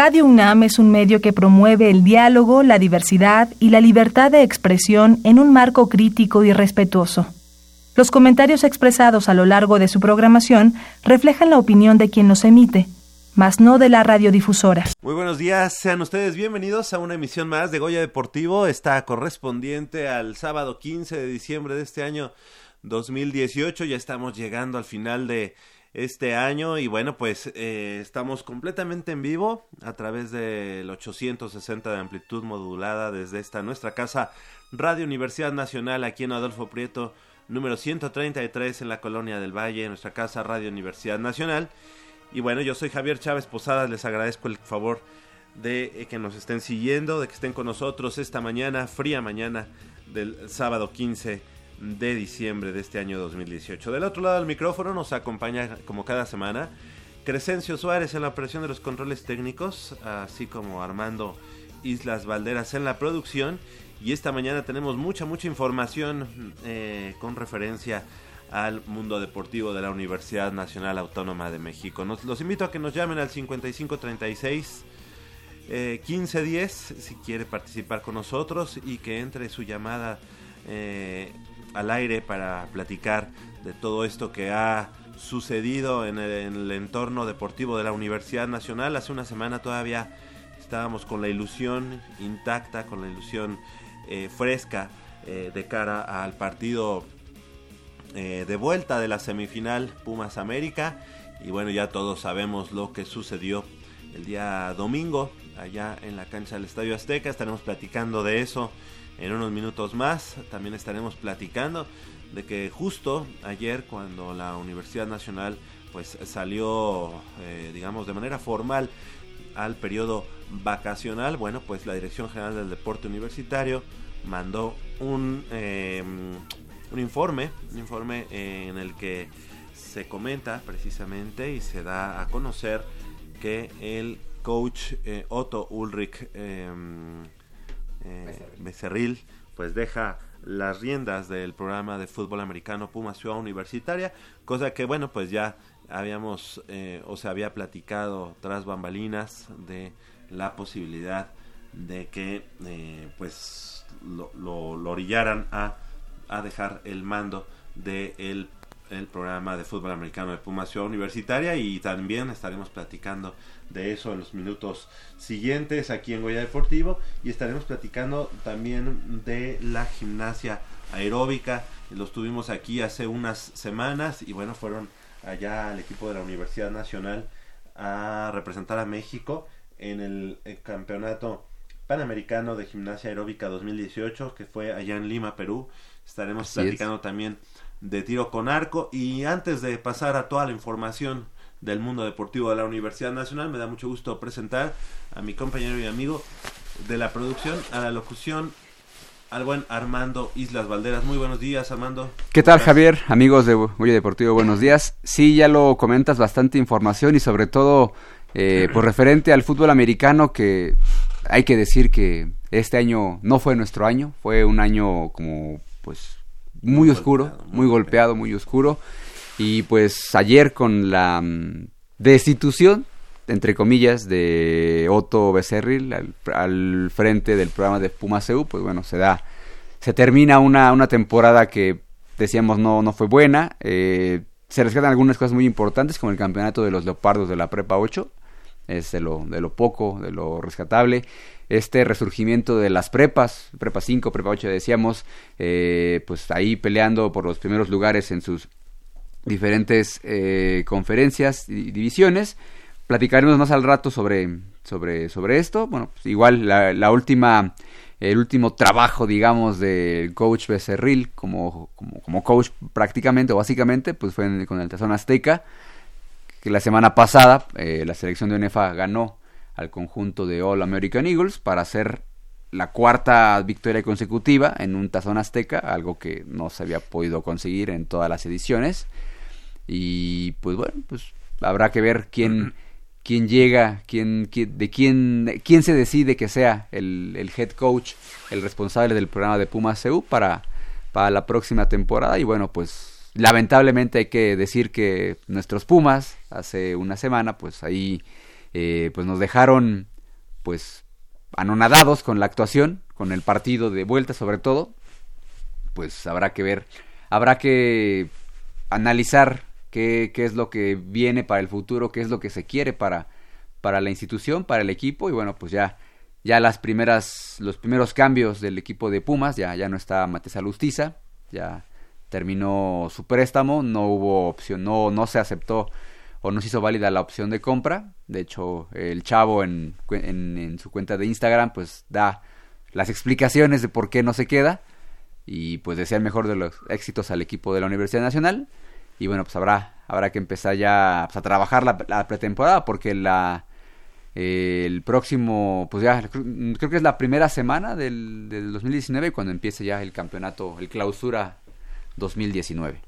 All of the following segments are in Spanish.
Radio UNAM es un medio que promueve el diálogo, la diversidad y la libertad de expresión en un marco crítico y respetuoso. Los comentarios expresados a lo largo de su programación reflejan la opinión de quien los emite, mas no de la radiodifusora. Muy buenos días, sean ustedes bienvenidos a una emisión más de Goya Deportivo, está correspondiente al sábado 15 de diciembre de este año 2018, ya estamos llegando al final de este año y bueno pues eh, estamos completamente en vivo a través del 860 de amplitud modulada desde esta nuestra casa Radio Universidad Nacional aquí en Adolfo Prieto número 133 en la Colonia del Valle, nuestra casa Radio Universidad Nacional. Y bueno, yo soy Javier Chávez Posadas, les agradezco el favor de eh, que nos estén siguiendo, de que estén con nosotros esta mañana, fría mañana del sábado 15 de diciembre de este año 2018. Del otro lado del micrófono nos acompaña como cada semana Crescencio Suárez en la operación de los controles técnicos, así como Armando Islas Valderas en la producción y esta mañana tenemos mucha, mucha información eh, con referencia al mundo deportivo de la Universidad Nacional Autónoma de México. Nos, los invito a que nos llamen al 5536 eh, 1510 si quiere participar con nosotros y que entre su llamada eh, al aire para platicar de todo esto que ha sucedido en el, en el entorno deportivo de la Universidad Nacional. Hace una semana todavía estábamos con la ilusión intacta, con la ilusión eh, fresca eh, de cara al partido eh, de vuelta de la semifinal Pumas América. Y bueno, ya todos sabemos lo que sucedió el día domingo allá en la cancha del Estadio Azteca. Estaremos platicando de eso en unos minutos más. También estaremos platicando de que justo ayer cuando la Universidad Nacional pues salió digamos de manera formal al periodo vacacional, bueno, pues la Dirección General del Deporte Universitario mandó un, em, un informe, informe en el que se comenta precisamente y se da a conocer que el coach eh, Otto Ulrich em, eh, Becerril pues deja las riendas del programa de fútbol americano Puma Ciudad Universitaria, cosa que bueno pues ya habíamos eh, o se había platicado tras bambalinas de la posibilidad de que eh, pues lo, orillaran a, a, dejar el mando del de el programa de fútbol americano de Puma Ciudad Universitaria y también estaremos platicando de eso en los minutos siguientes aquí en Goya Deportivo. Y estaremos platicando también de la gimnasia aeróbica. Los tuvimos aquí hace unas semanas y bueno fueron allá al equipo de la Universidad Nacional a representar a México en el, campeonato panamericano de gimnasia aeróbica 2018 que fue allá en Lima, Perú. Estaremos platicando también de tiro con arco. Y antes de pasar a toda la información del mundo deportivo de la Universidad Nacional, me da mucho gusto presentar a mi compañero y amigo de la producción, a la locución, al buen Armando Islas Valderas. Muy buenos días, Armando. ¿Qué tal, Javier? Amigos de Huella Deportivo, buenos días. Sí, ya lo comentas, bastante información y sobre todo, eh, por referente al fútbol americano, que hay que decir que este año no fue nuestro año, fue un año como, pues, muy, oscuro, muy, golpeado, muy oscuro. Y pues ayer con la mm, destitución entre comillas, de Otto Becerril al, frente del programa de Pumaseu, pues bueno, se da, se termina una, una temporada que decíamos no, no fue buena, eh, se rescatan algunas cosas muy importantes como el campeonato de los Leopardos de la Prepa 8, es de lo, de lo poco, de lo rescatable, este resurgimiento de las prepas, Prepa 5, Prepa 8 decíamos, eh, pues ahí peleando por los primeros lugares en sus diferentes eh, conferencias y divisiones, platicaremos más al rato sobre, sobre, sobre esto. Bueno, pues igual la, última, el último trabajo, digamos, del coach Becerril como, como, como, coach prácticamente o básicamente, pues fue con el Tazón Azteca, que la semana pasada eh, la selección de UNEFA ganó al conjunto de All American Eagles para hacer la cuarta victoria consecutiva en un tazón azteca, algo que no se había podido conseguir en todas las ediciones. Y pues bueno, pues habrá que ver quién, quién llega, quién, de quién, quién se decide que sea el, el, head coach, el responsable del programa de Pumas CU para, para la próxima temporada. Y bueno, pues lamentablemente hay que decir que nuestros Pumas hace una semana, pues ahí eh, pues nos dejaron pues anonadados con la actuación, con el partido de vuelta sobre todo, pues habrá que ver, habrá que analizar qué, qué es lo que viene para el futuro, qué es lo que se quiere para, para la institución, para el equipo y bueno, pues ya ya las primeras los primeros cambios del equipo de Pumas, ya ya no está Matesa Lustiza, ya terminó su préstamo, no hubo opción, no no se aceptó o no se hizo válida la opción de compra. De hecho, el chavo en, en, su cuenta de Instagram pues da las explicaciones de por qué no se queda y pues desea el mejor de los éxitos al equipo de la Universidad Nacional. Y bueno, pues habrá, habrá que empezar ya pues, a trabajar la, pretemporada porque la el próximo, pues ya creo que es la primera semana del, del 2019 cuando empiece ya el campeonato, el clausura 2019.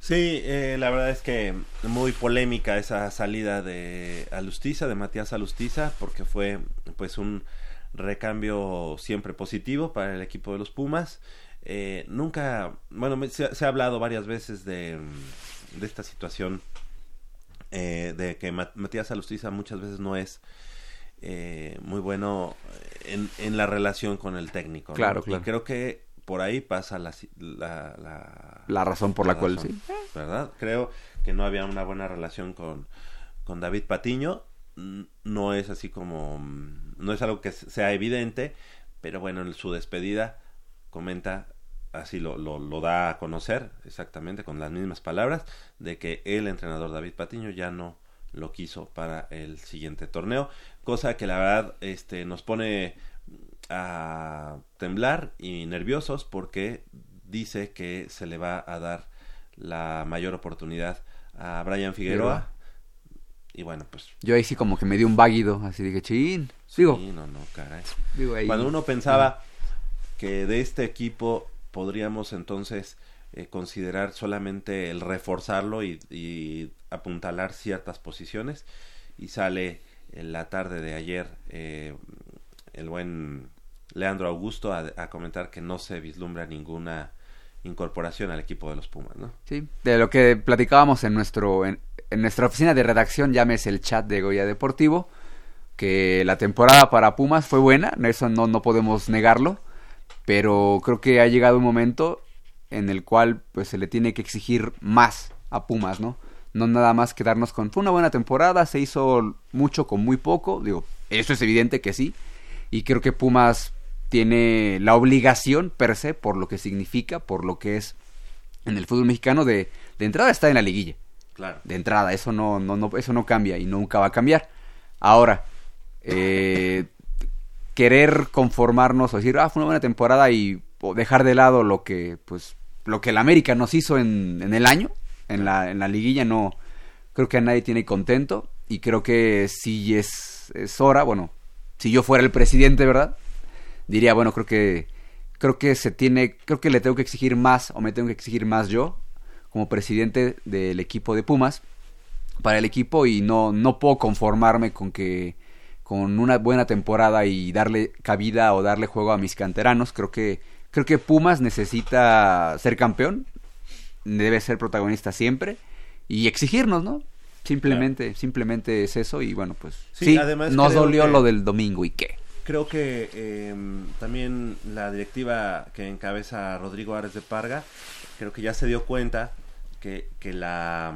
Sí, eh, la verdad es que muy polémica esa salida de Alustiza, de Matías Alustiza, porque fue pues un recambio siempre positivo para el equipo de los Pumas. Eh, nunca, bueno, se, ha hablado varias veces de, de esta situación eh, de que Matías Alustiza muchas veces no es muy bueno en, en, la relación con el técnico. Claro, claro. Y creo que por ahí pasa la, la, razón por la, cual sí. ¿Verdad? Creo que no había una buena relación con, con David Patiño. No es así como. No es algo que sea evidente, pero bueno, en su despedida comenta así lo, lo, lo, da a conocer exactamente con las mismas palabras de que el entrenador David Patiño ya no lo quiso para el siguiente torneo cosa que la verdad este nos pone a temblar y nerviosos porque dice que se le va a dar la mayor oportunidad a Brian Figueroa. Y bueno, pues. Yo ahí sí como que me dio un váguido, así dije, chin. Digo. Sí, no, no, caray. Cuando uno pensaba que de este equipo podríamos entonces eh, considerar solamente el reforzarlo y, apuntalar ciertas posiciones, y sale en la tarde de ayer eh, el buen Leandro Augusto a, comentar que no se vislumbra ninguna incorporación al equipo de los Pumas, ¿no? Sí, de lo que platicábamos en nuestro en, nuestra oficina de redacción, llámese el chat de Goya Deportivo, que la temporada para Pumas fue buena, eso no no podemos negarlo, pero creo que ha llegado un momento en el cual pues se le tiene que exigir más a Pumas, ¿no? No nada más quedarnos con fue una buena temporada, se hizo mucho con muy poco, digo, eso es evidente que sí, y creo que Pumas tiene la obligación per se, por lo que significa, por lo que es en el fútbol mexicano, de, de entrada está en la liguilla. Claro. De entrada, eso no, no, no, eso no cambia y nunca va a cambiar. Ahora, eh, querer conformarnos o decir, ah, fue una buena temporada y dejar de lado lo que, pues, lo que el América nos hizo en, en el año, en la, en la liguilla, no, creo que a nadie tiene contento y creo que si es, es hora, bueno, si yo fuera el presidente, ¿verdad? diría, bueno, creo que creo que se tiene, creo que le tengo que exigir más o me tengo que exigir más yo como presidente del equipo de Pumas para el equipo y no no puedo conformarme con que con una buena temporada y darle cabida o darle juego a mis canteranos, creo que creo que Pumas necesita ser campeón, debe ser protagonista siempre. Y exigirnos, ¿no? Simplemente, simplemente es eso y bueno, pues sí, además nos dolió lo del domingo y qué. Creo que em, también la directiva que encabeza Rodrigo Ares de Parga, creo que ya se dio cuenta que, que la,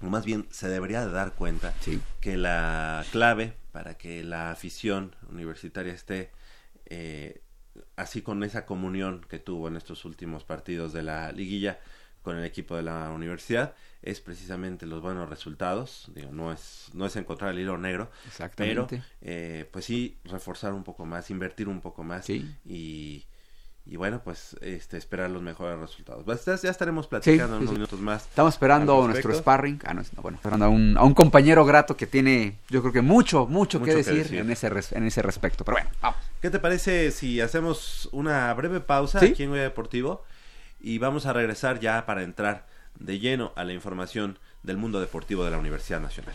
o más bien se debería de dar cuenta que la clave para que la afición universitaria esté eh, así con esa comunión que tuvo en estos últimos partidos de la liguilla con el equipo de la universidad es precisamente los buenos resultados. Digo, no es, no es encontrar el hilo negro, pero eh, pues sí, reforzar un poco más, invertir un poco más y, y bueno, pues este, esperar los mejores resultados. Ya estaremos platicando unos minutos más. Estamos esperando nuestro sparring, ah, no, bueno, esperando a un, a un compañero grato que tiene, yo creo que mucho, mucho, que, decir En, ese en ese respecto. Pero bueno, vamos. ¿Qué te parece si hacemos una breve pausa aquí en Goya Deportivo y vamos a regresar ya para entrar de lleno a la información del mundo deportivo de la Universidad Nacional.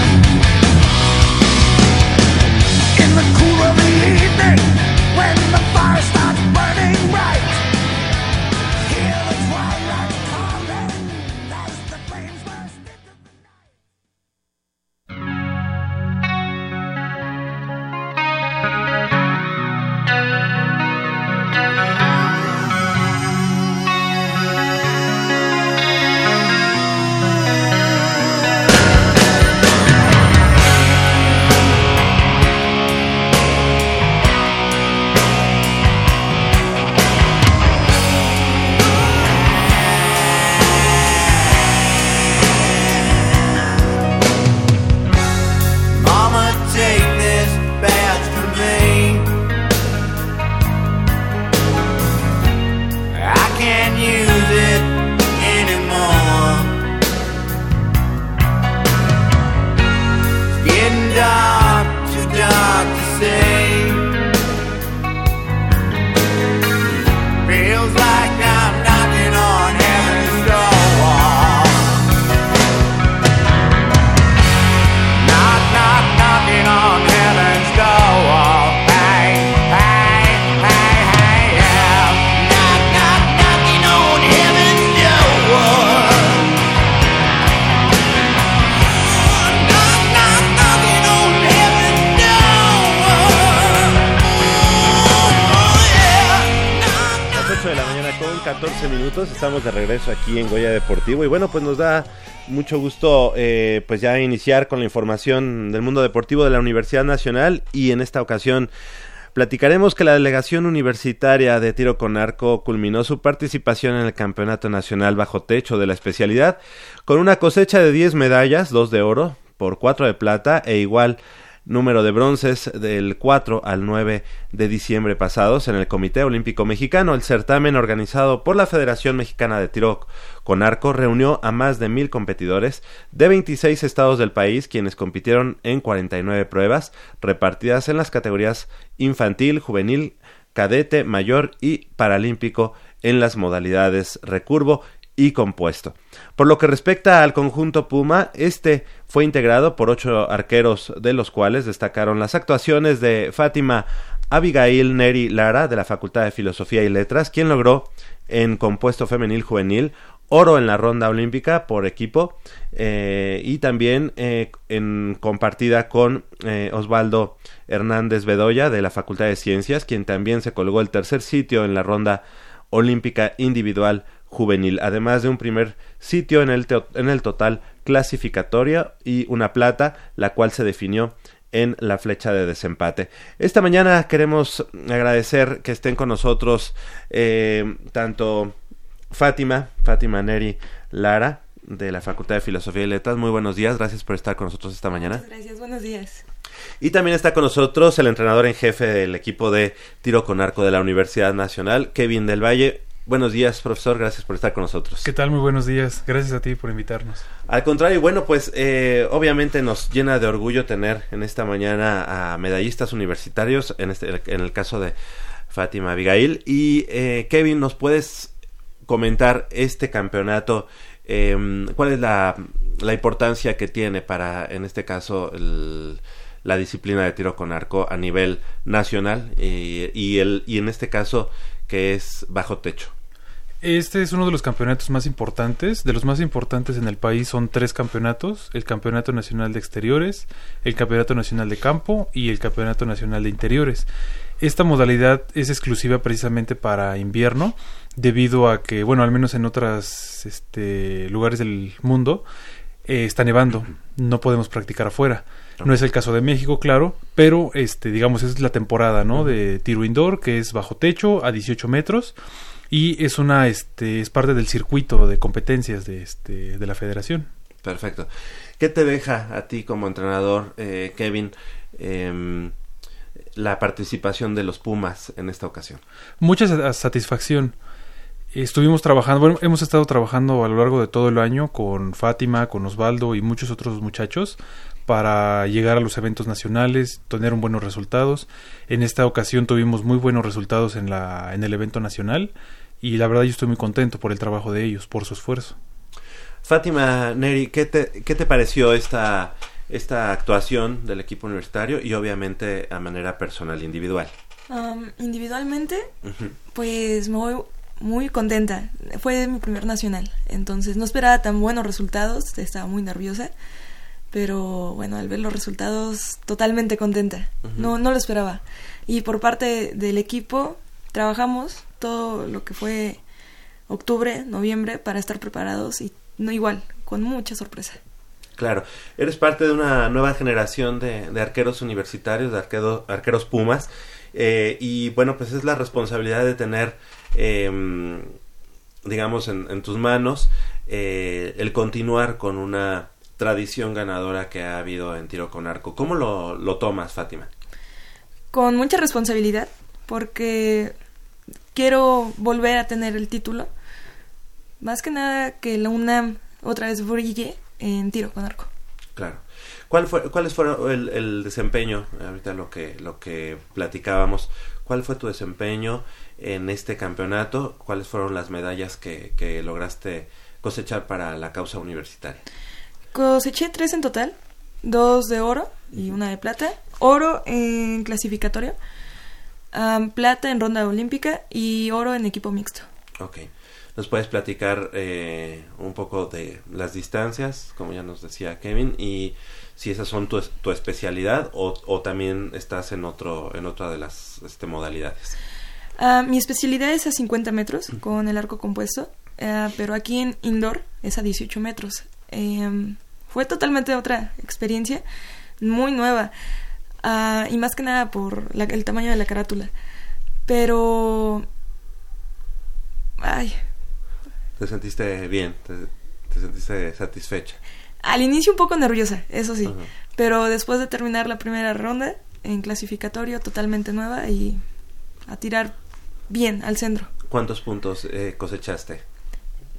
Regreso aquí en Goya Deportivo. Y bueno, pues nos da mucho gusto eh, pues ya iniciar con la información del mundo deportivo de la Universidad Nacional. Y en esta ocasión platicaremos que la delegación universitaria de tiro con arco culminó su participación en el Campeonato Nacional bajo techo de la especialidad con una cosecha de 10 medallas, 2 de oro por 4 de plata e igual número de bronces del 4 al 9 de diciembre pasados en el Comité Olímpico Mexicano. El certamen organizado por la Federación Mexicana de Tiro con Arco reunió a más de mil competidores de 26 estados del país quienes compitieron en 49 pruebas repartidas en las categorías infantil, juvenil, cadete, mayor y paralímpico en las modalidades recurvo y compuesto. Por lo que respecta al conjunto Puma, este fue integrado por ocho arqueros, de los cuales destacaron las actuaciones de Fátima Abigail Neri Lara, de la Facultad de Filosofía y Letras, quien logró en compuesto femenil juvenil oro en la ronda olímpica por equipo eh, y también eh, en compartida con eh, Osvaldo Hernández Bedoya de la Facultad de Ciencias, quien también se colgó el tercer sitio en la ronda olímpica individual juvenil, además de un primer sitio en el, en el total clasificatorio y una plata, la cual se definió en la flecha de desempate. Esta mañana queremos agradecer que estén con nosotros eh, tanto Fátima, Fátima Neri Lara, de la Facultad de Filosofía y Letras. Muy buenos días, gracias por estar con nosotros esta mañana. gracias, buenos días. Y también está con nosotros el entrenador en jefe del equipo de tiro con arco de la Universidad Nacional, Kevin del Valle. Buenos días, profesor. Gracias por estar con nosotros. ¿Qué tal? Muy buenos días. Gracias a ti por invitarnos. Al contrario, bueno, pues eh, obviamente nos llena de orgullo tener en esta mañana a medallistas universitarios, en, este, en el caso de Fátima Abigail. Y eh, Kevin, ¿nos puedes comentar este campeonato? Em, ¿Cuál es la, la, importancia que tiene para, en este caso, la disciplina de tiro con arco a nivel nacional y, el, y en este caso que es bajo techo. Este es uno de los campeonatos más importantes. De los más importantes en el país son tres campeonatos. El Campeonato Nacional de Exteriores, el Campeonato Nacional de Campo y el Campeonato Nacional de Interiores. Esta modalidad es exclusiva precisamente para invierno, debido a que, bueno, al menos en otros este, lugares del mundo, eh, está nevando, no podemos practicar afuera. No es el caso de México, claro, pero este, digamos, es la temporada, ¿no? De tiro indoor, que es bajo techo, a 18 metros, y es una, este, es parte del circuito de competencias de, este, de la federación. Perfecto. ¿Qué te deja a ti como entrenador, eh, Kevin, em, la participación de los Pumas en esta ocasión? Mucha satisfacción. Estuvimos trabajando, bueno, hemos estado trabajando a lo largo de todo el año con Fátima, con Osvaldo y muchos otros muchachos para llegar a los eventos nacionales, tener un buenos resultados. En esta ocasión tuvimos muy buenos resultados en, la, en el evento nacional y la verdad yo estoy muy contento por el trabajo de ellos, por su esfuerzo. Fátima Neri, ¿qué te, qué te pareció esta, esta actuación del equipo universitario y obviamente a manera personal, individual? individualmente, pues me voy muy contenta. Fue mi primer nacional, entonces no esperaba tan buenos resultados, estaba muy nerviosa, pero bueno, al ver los resultados, totalmente contenta. No, no lo esperaba. Y por parte del equipo, trabajamos todo lo que fue octubre, noviembre, para estar preparados y no igual, con mucha sorpresa. Claro, eres parte de una nueva generación de, arqueros universitarios, de arqueros Pumas, eh, y bueno, pues es la responsabilidad de tener eh, digamos, en, tus manos eh, el continuar con una tradición ganadora que ha habido en tiro con arco. ¿Cómo lo, lo tomas, Fátima? Con mucha responsabilidad, porque quiero volver a tener el título. Más que nada que la UNAM otra vez brille en tiro con arco. Claro. ¿Cuál fue, ¿Cuáles fueron el, el, desempeño, ahorita lo que, lo que platicábamos, cuál fue tu desempeño en este campeonato? ¿Cuáles fueron las medallas que, que lograste cosechar para la causa universitaria? Coseché tres en total, dos de oro y una de plata. Oro en clasificatorio, plata en ronda olímpica y oro en equipo mixto. Ok. ¿Nos puedes platicar eh, un poco de las distancias, como ya nos decía Kevin, y si esas son tu, tu especialidad o, o, también estás en otro en otra de las este, modalidades? Ah, mi especialidad es a 50 metros con el arco compuesto, ah, pero aquí en indoor es a 18 metros. Em, fue totalmente otra experiencia, muy nueva, ah, y más que nada por el tamaño de la carátula. Pero... Ay. ¿Te sentiste bien? ¿Te, sentiste satisfecha? Al inicio un poco nerviosa, eso sí, pero después de terminar la primera ronda en clasificatorio totalmente nueva y a tirar bien al centro. ¿Cuántos puntos eh, cosechaste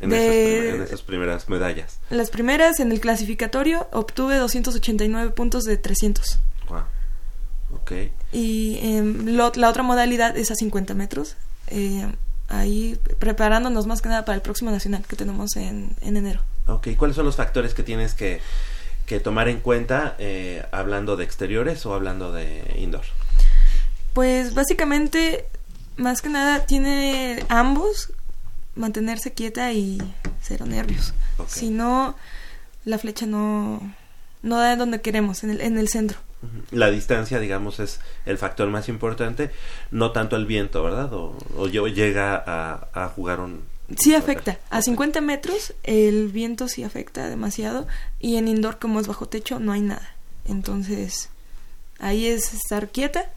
en, esas, primeras medallas? Las primeras en el clasificatorio obtuve 289 puntos de 300. Wow. Ok. Y em, la otra modalidad es a 50 metros. Eh, ahí preparándonos más que nada para el próximo nacional que tenemos en, en enero. Ok, ¿cuáles son los factores que tienes que, que tomar en cuenta eh, hablando de exteriores o hablando de indoor? Pues básicamente más que nada tiene ambos mantenerse quieta y cero nervios. Si no, la flecha no, no da donde queremos, en el, en el centro. La distancia, digamos, es el factor más importante, no tanto el viento, ¿verdad? O, o llega a, a, jugar un... Sí afecta. A 50 metros el viento sí afecta demasiado y en indoor como es bajo techo no hay nada. Entonces ahí es estar quieta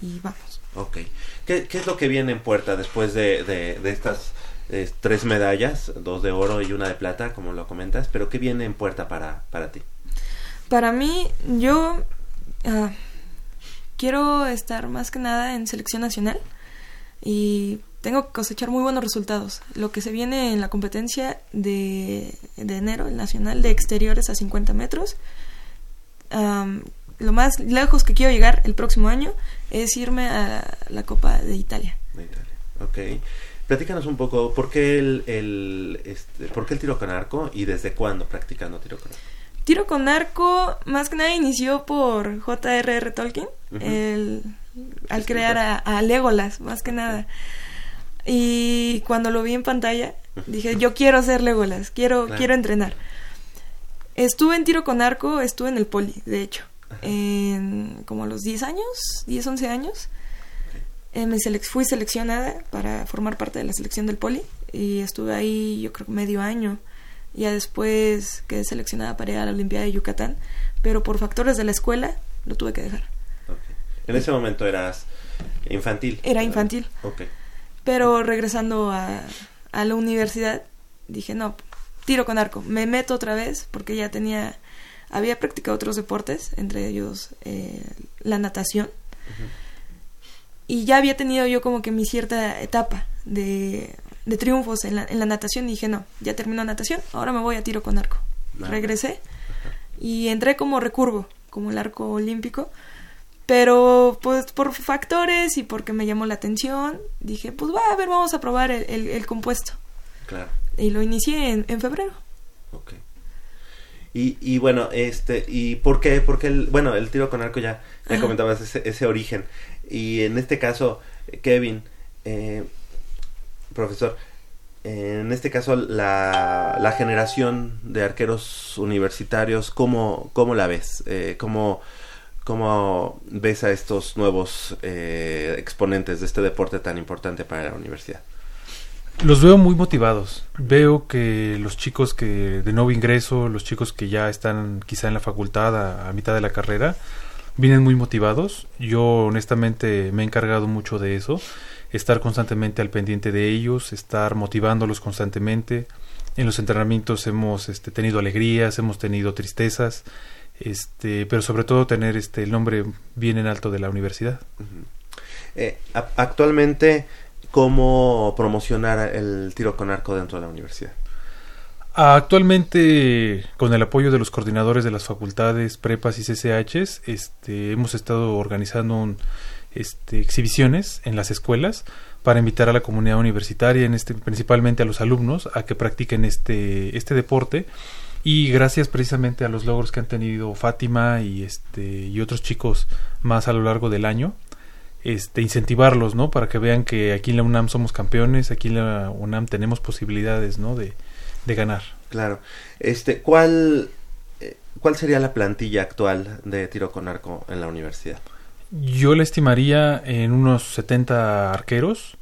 y vamos. Ok. ¿Qué, es lo que viene en puerta después de, de, estas eh, tres medallas, dos de oro y una de plata, como lo comentas? Pero ¿qué viene en puerta para, para ti? Para mí, yo uh, quiero estar más que nada en selección nacional y tengo que cosechar muy buenos resultados. Lo que se viene en la competencia de, de enero, el nacional de exteriores a 50 metros, lo más lejos que quiero llegar el próximo año es irme a la Copa de Italia. De Italia, ok. Platícanos un poco, ¿por qué el, el, este, ¿por qué el tiro con arco y desde cuándo practicando tiro con arco? Tiro con arco, más que nada inició por J.R.R. Tolkien, el, al crear a, Legolas, más que nada. Y cuando lo vi en pantalla, dije, yo quiero ser Legolas, quiero, quiero entrenar. Estuve en tiro con arco, estuve en el poli, de hecho en como a los 10 años, 10, 11 años. Eh, me fui seleccionada para formar parte de la selección del poli y estuve ahí yo creo medio año Ya después quedé seleccionada para ir a la Olimpiada de Yucatán, pero por factores de la escuela lo tuve que dejar. En ese momento eras infantil. Era infantil. Pero regresando a, a la universidad, dije, no, tiro con arco. Me meto otra vez porque ya tenía, había practicado otros deportes, entre ellos eh, la natación. Y ya había tenido yo como que mi cierta etapa de, de triunfos en la, en la natación y dije, no, ya terminó natación, ahora me voy a tiro con arco. Regresé y entré como recurvo, como el arco olímpico. Pero pues por factores y porque me llamó la atención, dije, pues va, a ver, vamos a probar el, el- el compuesto. Claro. Y lo inicié en, en febrero. Ok. Y, y bueno, este, ¿y por qué? Porque el, bueno, el tiro con arco ya, ya comentabas ese, ese origen. Y en este caso, Kevin, eh, profesor, en este caso la, la generación de arqueros universitarios, ¿cómo, cómo la ves? Eh, ¿cómo, ¿Cómo ves a estos nuevos eh, exponentes de este deporte tan importante para la universidad? Los veo muy motivados. Veo que los chicos que de nuevo ingreso, los chicos que ya están quizá en la facultad a mitad de la carrera, vienen muy motivados. Yo honestamente me he encargado mucho de eso, estar constantemente al pendiente de ellos, estar motivándolos constantemente. En los entrenamientos hemos este, tenido alegrías, hemos tenido tristezas, este, pero sobre todo tener este, el nombre bien en alto de la universidad. Eh, actualmente, ¿cómo promocionar el tiro con arco dentro de la universidad? Actualmente, con el apoyo de los coordinadores de las facultades, prepas y CCHs, este, hemos estado organizando un, este, exhibiciones en las escuelas para invitar a la comunidad universitaria, en este, principalmente a los alumnos, a que practiquen este, este deporte. Y gracias precisamente a los logros que han tenido Fátima y, este, y otros chicos más a lo largo del año, este, incentivarlos, ¿no? Para que vean que aquí en la UNAM somos campeones, aquí en la UNAM tenemos posibilidades, ¿no? De, de ganar. Claro. Este, ¿cuál, eh, ¿Cuál sería la plantilla actual de tiro con arco en la universidad? Yo le estimaría en unos 70 arqueros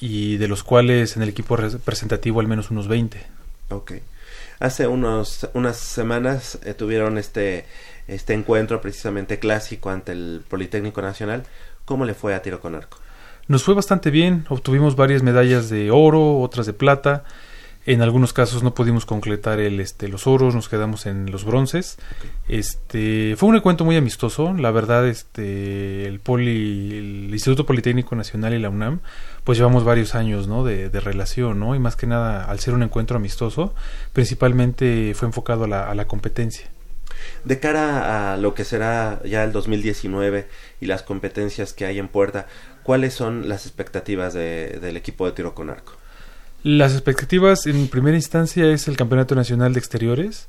y de los cuales en el equipo representativo al menos unos 20. Ok. Hace unos, unas semanas eh, tuvieron este, este encuentro precisamente clásico ante el Politécnico Nacional. ¿Cómo le fue a tiro con arco? Nos fue bastante bien, obtuvimos varias medallas de oro, otras de plata. En algunos casos no pudimos concretar el, este, los oros, nos quedamos en los bronces. Este, fue un encuentro muy amistoso, la verdad, este, el Poli, el Instituto Politécnico Nacional y la UNAM, pues llevamos varios años, ¿no? De, de relación, ¿no? Y más que nada, al ser un encuentro amistoso, principalmente fue enfocado a la, a la competencia. De cara a lo que será ya el 2019 y las competencias que hay en puerta, ¿cuáles son las expectativas de- del equipo de tiro con arco? Las expectativas en primera instancia es el Campeonato Nacional de Exteriores.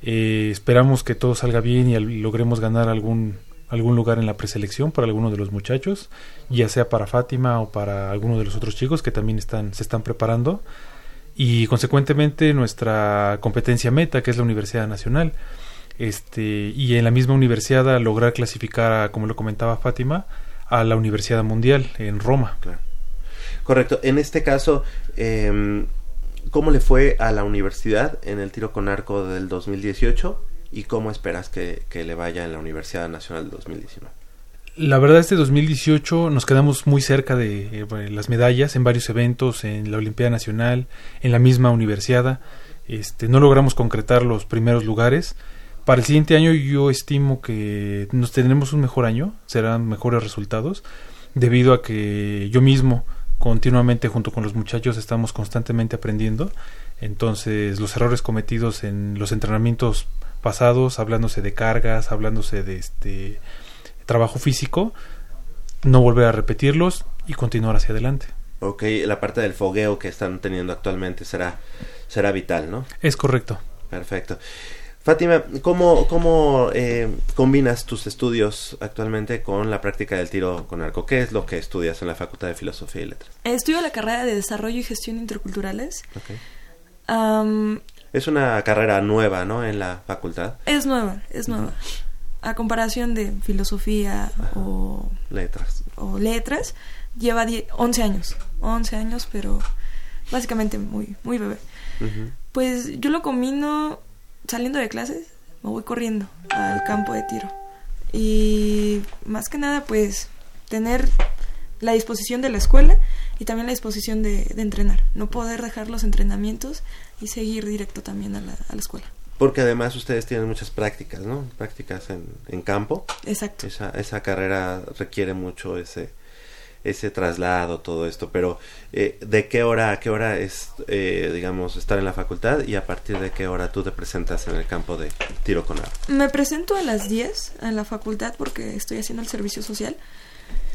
Eh, esperamos que todo salga bien y logremos ganar algún, algún lugar en la preselección para alguno de los muchachos, ya sea para Fátima o para alguno de los otros chicos que también están, se están preparando. Y consecuentemente nuestra competencia meta, que es la Universidad Nacional. Este, y en la misma universidad lograr clasificar, a, como lo comentaba Fátima, a la Universidad Mundial en Roma. Correcto. En este caso, em, ¿cómo le fue a la universidad en el tiro con arco del 2018? ¿Y cómo esperas que, le vaya en la Universidad Nacional del 2019? La verdad, este 2018 nos quedamos muy cerca de eh, las medallas en varios eventos, en la Olimpiada Nacional, en la misma universidad. Este, no logramos concretar los primeros lugares. Para el siguiente año yo estimo que nos tendremos un mejor año, serán mejores resultados, debido a que yo mismo continuamente junto con los muchachos estamos constantemente aprendiendo. Entonces los errores cometidos en los entrenamientos pasados, hablándose de cargas, hablándose de este trabajo físico, no volver a repetirlos y continuar hacia adelante. Ok, la parte del fogueo que están teniendo actualmente será, será vital, ¿no? Es correcto. Perfecto. Fátima, ¿cómo, cómo eh, combinas tus estudios actualmente con la práctica del tiro con arco? ¿Qué es lo que estudias en la Facultad de Filosofía y Letras? Estudio la carrera de Desarrollo y Gestión Interculturales. Es una carrera nueva, ¿no? En la facultad. es nueva, es nueva. A comparación de filosofía o, Letras. o letras, lleva die- 11 años. 11 años, pero básicamente muy, muy bebé. Pues yo lo combino saliendo de clases, me voy corriendo al campo de tiro. Y más que nada, pues tener la disposición de la escuela y también la disposición de, entrenar. No poder dejar los entrenamientos y seguir directo también a la, a la escuela. Porque además ustedes tienen muchas prácticas, ¿no? Prácticas en, en campo. Exacto. Esa, esa carrera requiere mucho ese, ese traslado, todo esto. Pero, eh, ¿de qué hora a qué hora es, eh, digamos, estar en la facultad y a partir de qué hora tú te presentas en el campo de tiro con arco? Me presento a las 10 en la facultad porque estoy haciendo el servicio social.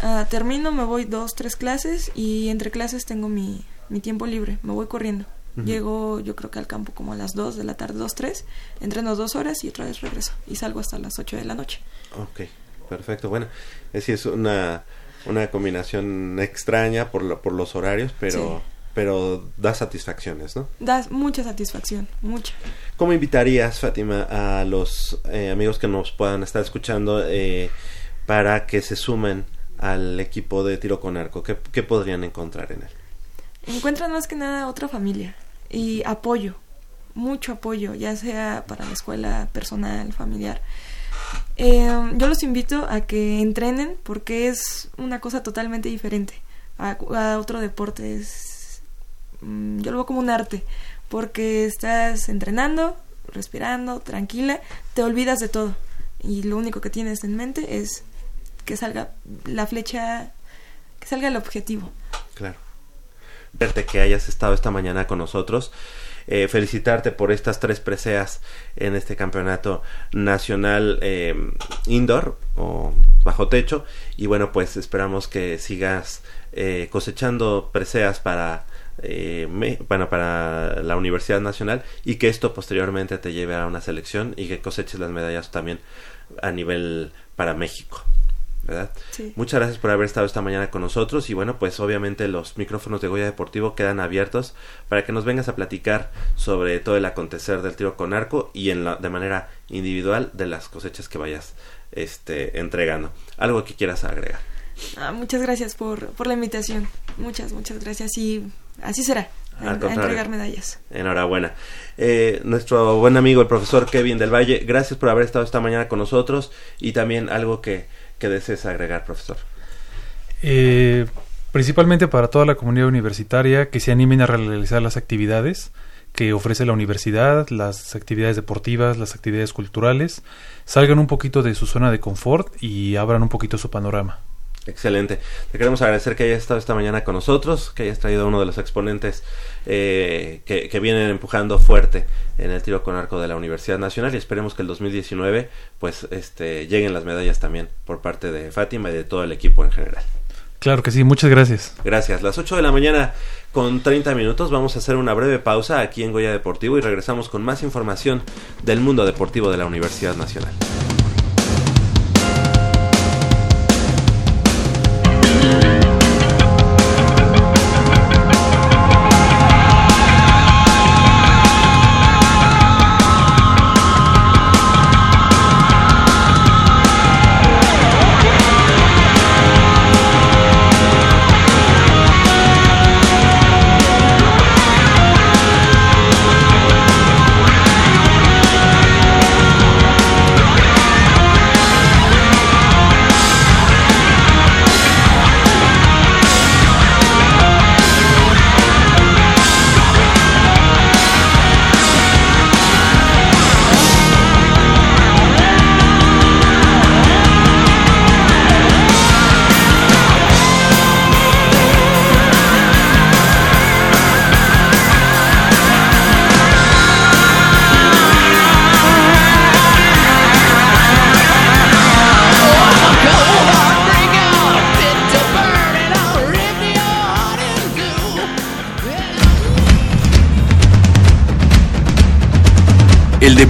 Ah, termino, me voy dos, tres clases y entre clases tengo mi, mi tiempo libre, me voy corriendo. Llego yo creo que al campo como a las 2 de la tarde, 2, 3, entreno dos horas y otra vez regreso y salgo hasta las 8 de la noche. Ok, perfecto. Bueno, es, es una, una combinación extraña por, por los horarios, pero... pero da satisfacciones, ¿no? Da mucha satisfacción, mucha. ¿Cómo invitarías, Fátima, a los eh, amigos que nos puedan estar escuchando eh, para que se sumen al equipo de tiro con arco? ¿Qué, ¿Qué, podrían encontrar en él? Encuentran más que nada otra familia y apoyo, mucho apoyo, ya sea para la escuela personal, familiar. Eh, yo los invito a que entrenen porque es una cosa totalmente diferente a, a otro deporte. Es, mm, yo lo veo como un arte porque estás entrenando, respirando, tranquila, te olvidas de todo y lo único que tienes en mente es que salga la flecha, que salga el objetivo. Claro. Verte que hayas estado esta mañana con nosotros. Eh, felicitarte por estas tres preseas en este campeonato nacional eh, indoor o bajo techo y bueno pues esperamos que sigas eh, cosechando preseas para bueno, para la Universidad Nacional y que esto posteriormente te lleve a una selección y que coseches las medallas también a nivel para México. ¿Verdad? Muchas gracias por haber estado esta mañana con nosotros y bueno, pues obviamente los micrófonos de Goya Deportivo quedan abiertos para que nos vengas a platicar sobre todo el acontecer del tiro con arco y en la, de manera individual de las cosechas que vayas este, entregando. Algo que quieras agregar. Ah, muchas gracias por, por la invitación. Muchas, muchas gracias y así será. A, entregar medallas. Enhorabuena. Eh, nuestro buen amigo el profesor Kevin del Valle, gracias por haber estado esta mañana con nosotros y también algo que ¿Qué desees agregar, profesor? Eh, principalmente para toda la comunidad universitaria que se animen a realizar las actividades que ofrece la universidad, las actividades deportivas, las actividades culturales, salgan un poquito de su zona de confort y abran un poquito su panorama. Excelente. Te queremos agradecer que hayas estado esta mañana con nosotros, que hayas traído a uno de los exponentes eh, que, vienen empujando fuerte en el tiro con arco de la Universidad Nacional y esperemos que el 2019 pues este, lleguen las medallas también por parte de Fátima y de todo el equipo en general. Claro que sí, muchas gracias. Gracias. Las 8 de la mañana con 30 minutos vamos a hacer una breve pausa aquí en Goya Deportivo y regresamos con más información del mundo deportivo de la Universidad Nacional.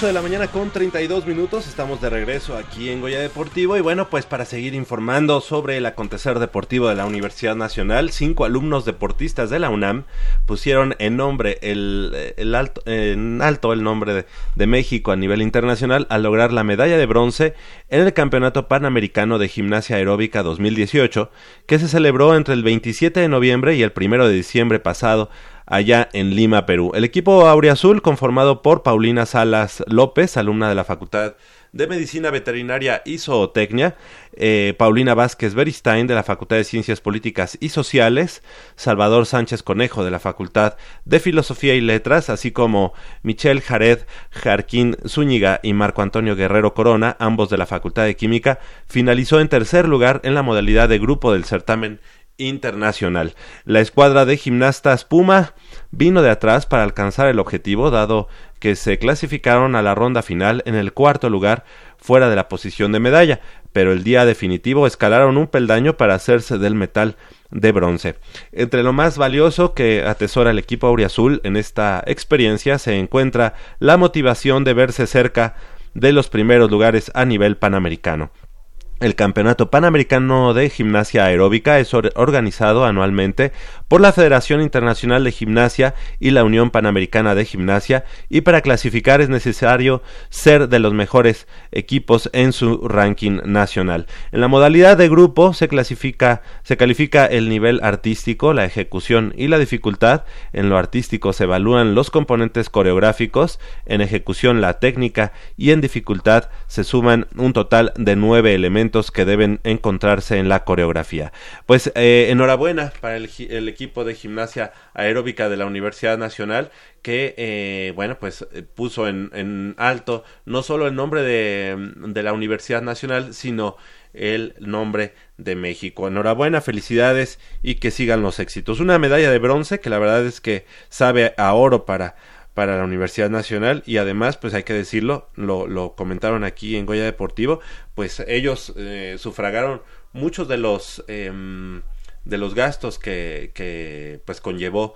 8 de la mañana con 32 minutos estamos de regreso aquí en Goya Deportivo y bueno pues para seguir informando sobre el acontecer deportivo de la Universidad Nacional, cinco alumnos deportistas de la UNAM pusieron en nombre el, alto, en alto el nombre de, de, México a nivel internacional al lograr la medalla de bronce en el Campeonato Panamericano de Gimnasia Aeróbica 2018 que se celebró entre el 27 de noviembre y el 1 de diciembre pasado allá en Lima, Perú. El equipo Auriazul, conformado por Paulina Salas López, alumna de la Facultad de Medicina Veterinaria y Zootecnia, eh, Paulina Vázquez Beristain de la Facultad de Ciencias Políticas y Sociales, Salvador Sánchez Conejo de la Facultad de Filosofía y Letras, así como Michelle Jared Jarquín Zúñiga y Marco Antonio Guerrero Corona, ambos de la Facultad de Química, finalizó en tercer lugar en la modalidad de grupo del certamen internacional. La escuadra de gimnastas Puma vino de atrás para alcanzar el objetivo, dado que se clasificaron a la ronda final en el cuarto lugar fuera de la posición de medalla, pero el día definitivo escalaron un peldaño para hacerse del metal de bronce. Entre lo más valioso que atesora el equipo auriazul en esta experiencia se encuentra la motivación de verse cerca de los primeros lugares a nivel panamericano. El Campeonato Panamericano de Gimnasia Aeróbica es organizado anualmente por la Federación Internacional de Gimnasia y la Unión Panamericana de Gimnasia y para clasificar es necesario ser de los mejores equipos en su ranking nacional. En la modalidad de grupo se clasifica se califica el nivel artístico, la ejecución y la dificultad. En lo artístico se evalúan los componentes coreográficos, en ejecución la técnica y en dificultad se suman un total de nueve elementos que deben encontrarse en la coreografía. Pues eh, enhorabuena para el, equipo de gimnasia aeróbica de la Universidad Nacional que, eh, bueno, pues eh, puso en, alto no solo el nombre de, de la Universidad Nacional, sino el nombre de México. Enhorabuena, felicidades y que sigan los éxitos. Una medalla de bronce que la verdad es que sabe a oro para para la Universidad Nacional y además, pues hay que decirlo, lo, lo comentaron aquí en Goya Deportivo, pues ellos eh, sufragaron muchos de los em, de los gastos que, que pues conllevó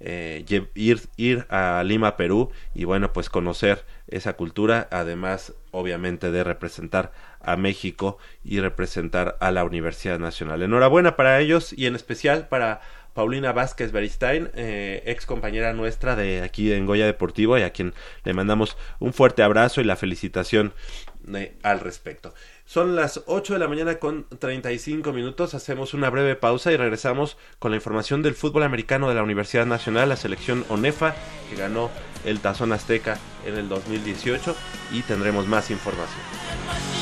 eh, ir, ir a Lima, Perú y bueno, pues conocer esa cultura, además obviamente de representar a México y representar a la Universidad Nacional. Enhorabuena para ellos y en especial para Paulina Vázquez Beristain, eh, ex compañera nuestra de aquí en Goya Deportivo y a quien le mandamos un fuerte abrazo y la felicitación eh, al respecto. Son las 8 de la mañana con 35 minutos, hacemos una breve pausa y regresamos con la información del fútbol americano de la Universidad Nacional, la selección ONEFA que ganó el Tazón Azteca en el 2018 y tendremos más información.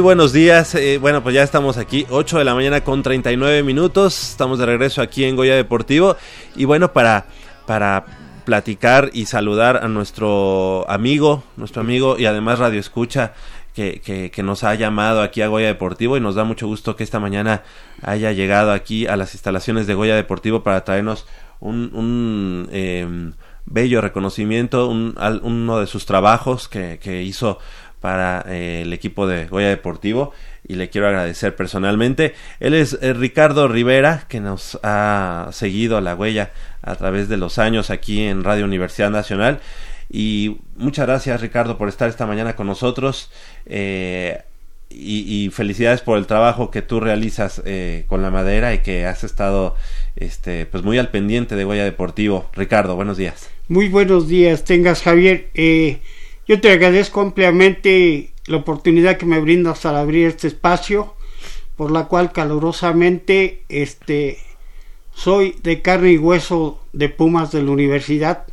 Buenos días, eh, bueno pues ya estamos aquí, 8 de la mañana con 39 minutos, estamos de regreso aquí en Goya Deportivo. Y bueno para, para platicar y saludar a nuestro amigo, nuestro amigo y además radio escucha que, que, nos ha llamado aquí a Goya Deportivo y nos da mucho gusto que esta mañana haya llegado aquí a las instalaciones de Goya Deportivo para traernos un, un em, bello reconocimiento, un, uno de sus trabajos que, que hizo para eh, el equipo de Goya Deportivo y le quiero agradecer personalmente. Él es eh, Ricardo Rivera, que nos ha seguido a la huella a través de los años aquí en Radio Universidad Nacional. Y muchas gracias Ricardo por estar esta mañana con nosotros. Eh, y, felicidades por el trabajo que tú realizas con la madera y que has estado este, pues muy al pendiente de Goya Deportivo. Ricardo, buenos días. Muy buenos días, tengas Javier. Eh, yo te agradezco ampliamente la oportunidad que me brindas al abrir este espacio, por la cual calurosamente este, soy de carne y hueso de Pumas de la universidad.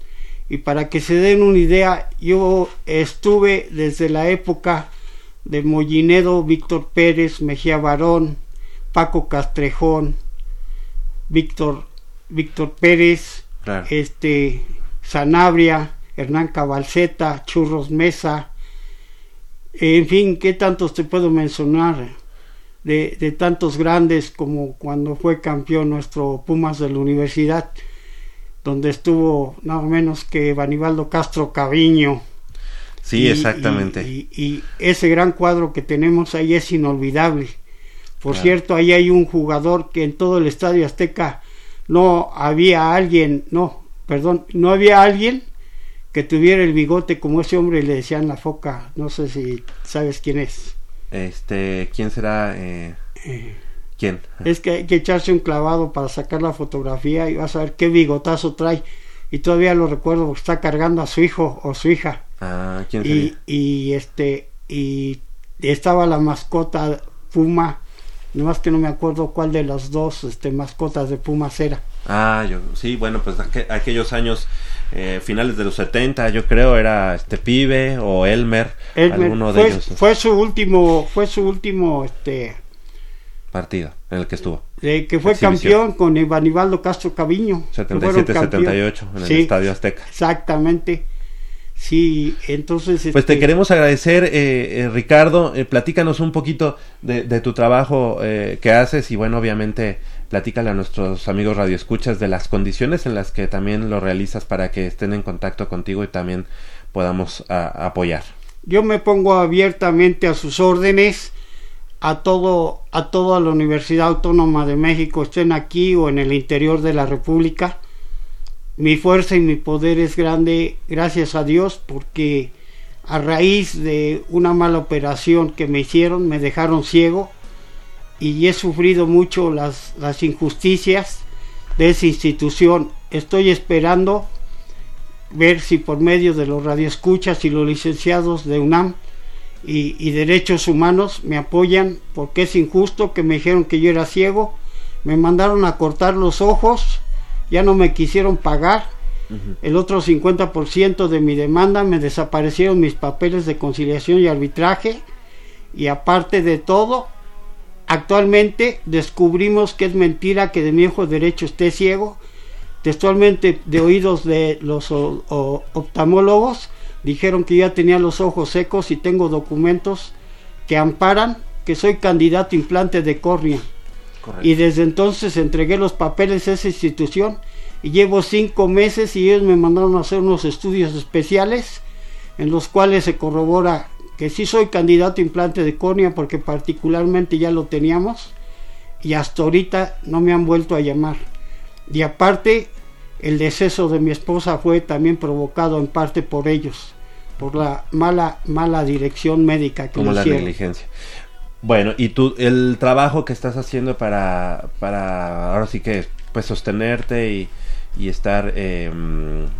Y para que se den una idea, yo estuve desde la época de Mollinedo, Víctor Pérez, Mejía Barón, Paco Castrejón, Víctor, Víctor Pérez, este, Sanabria, Hernán Cabalceta, Churros Mesa, en fin, ¿qué tantos te puedo mencionar? De, de, tantos grandes como cuando fue campeón nuestro Pumas de la universidad, donde estuvo nada menos que Banibaldo Castro Caviño. Sí, exactamente. Y, ese gran cuadro que tenemos ahí es inolvidable. Por cierto, ahí hay un jugador que en todo el Estadio Azteca no había alguien, no, perdón, no había alguien que tuviera el bigote como ese hombre le decían la foca. No sé si sabes quién es. Este, ¿quién será? Eh, eh, ¿Quién? Es que hay que echarse un clavado para sacar la fotografía y vas a ver qué bigotazo trae. Y todavía lo recuerdo porque está cargando a su hijo o su hija. Ah, ¿quién y, y este, y estaba la mascota Puma. Nomás que no me acuerdo cuál de las dos este, mascotas de Puma era. Ah, yo, sí, bueno, pues aquellos años eh, finales de los 70, yo creo, era este pibe o Elmer, alguno fue, de ellos. Fue su último, fue su último este partido en el que estuvo. que fue campeón con Ivanibaldo Castro Caviño. 77-78 en el Estadio Azteca. Exactamente. Sí, entonces... Pues te este queremos agradecer, eh, eh Ricardo, eh, platícanos un poquito de, de tu trabajo eh, que haces y bueno, obviamente platícale a nuestros amigos radioescuchas de las condiciones en las que también lo realizas para que estén en contacto contigo y también podamos apoyar. Yo me pongo abiertamente a sus órdenes a todo a toda la Universidad Autónoma de México, estén aquí o en el interior de la República. mi fuerza y mi poder es grande gracias a Dios porque a raíz de una mala operación que me hicieron me dejaron ciego y he sufrido mucho las, las injusticias de esa institución. Estoy esperando ver si por medio de los radioescuchas y los licenciados de UNAM y, y, derechos humanos me apoyan porque es injusto que me dijeron que yo era ciego, me mandaron a cortar los ojos, ya no me quisieron pagar, el otro 50% de mi demanda me desaparecieron mis papeles de conciliación y arbitraje. Y aparte de todo, actualmente descubrimos que es mentira que de mi ojo derecho esté ciego, textualmente de oídos de los oftalmólogos, dijeron que ya tenía los ojos secos y tengo documentos que amparan que soy candidato a implante de córnea. Y desde entonces entregué los papeles a esa institución y llevo cinco meses y ellos me mandaron a hacer unos estudios especiales en los cuales se corrobora que sí soy candidato a implante de córnea porque particularmente ya lo teníamos y hasta ahorita no me han vuelto a llamar. Y aparte, el deceso de mi esposa fue también provocado en parte por ellos, por la mala mala dirección médica que Como la hicieron. negligencia. Bueno, y tú, el trabajo que estás haciendo para, para ahora sí que, pues sostenerte y, y estar, eh,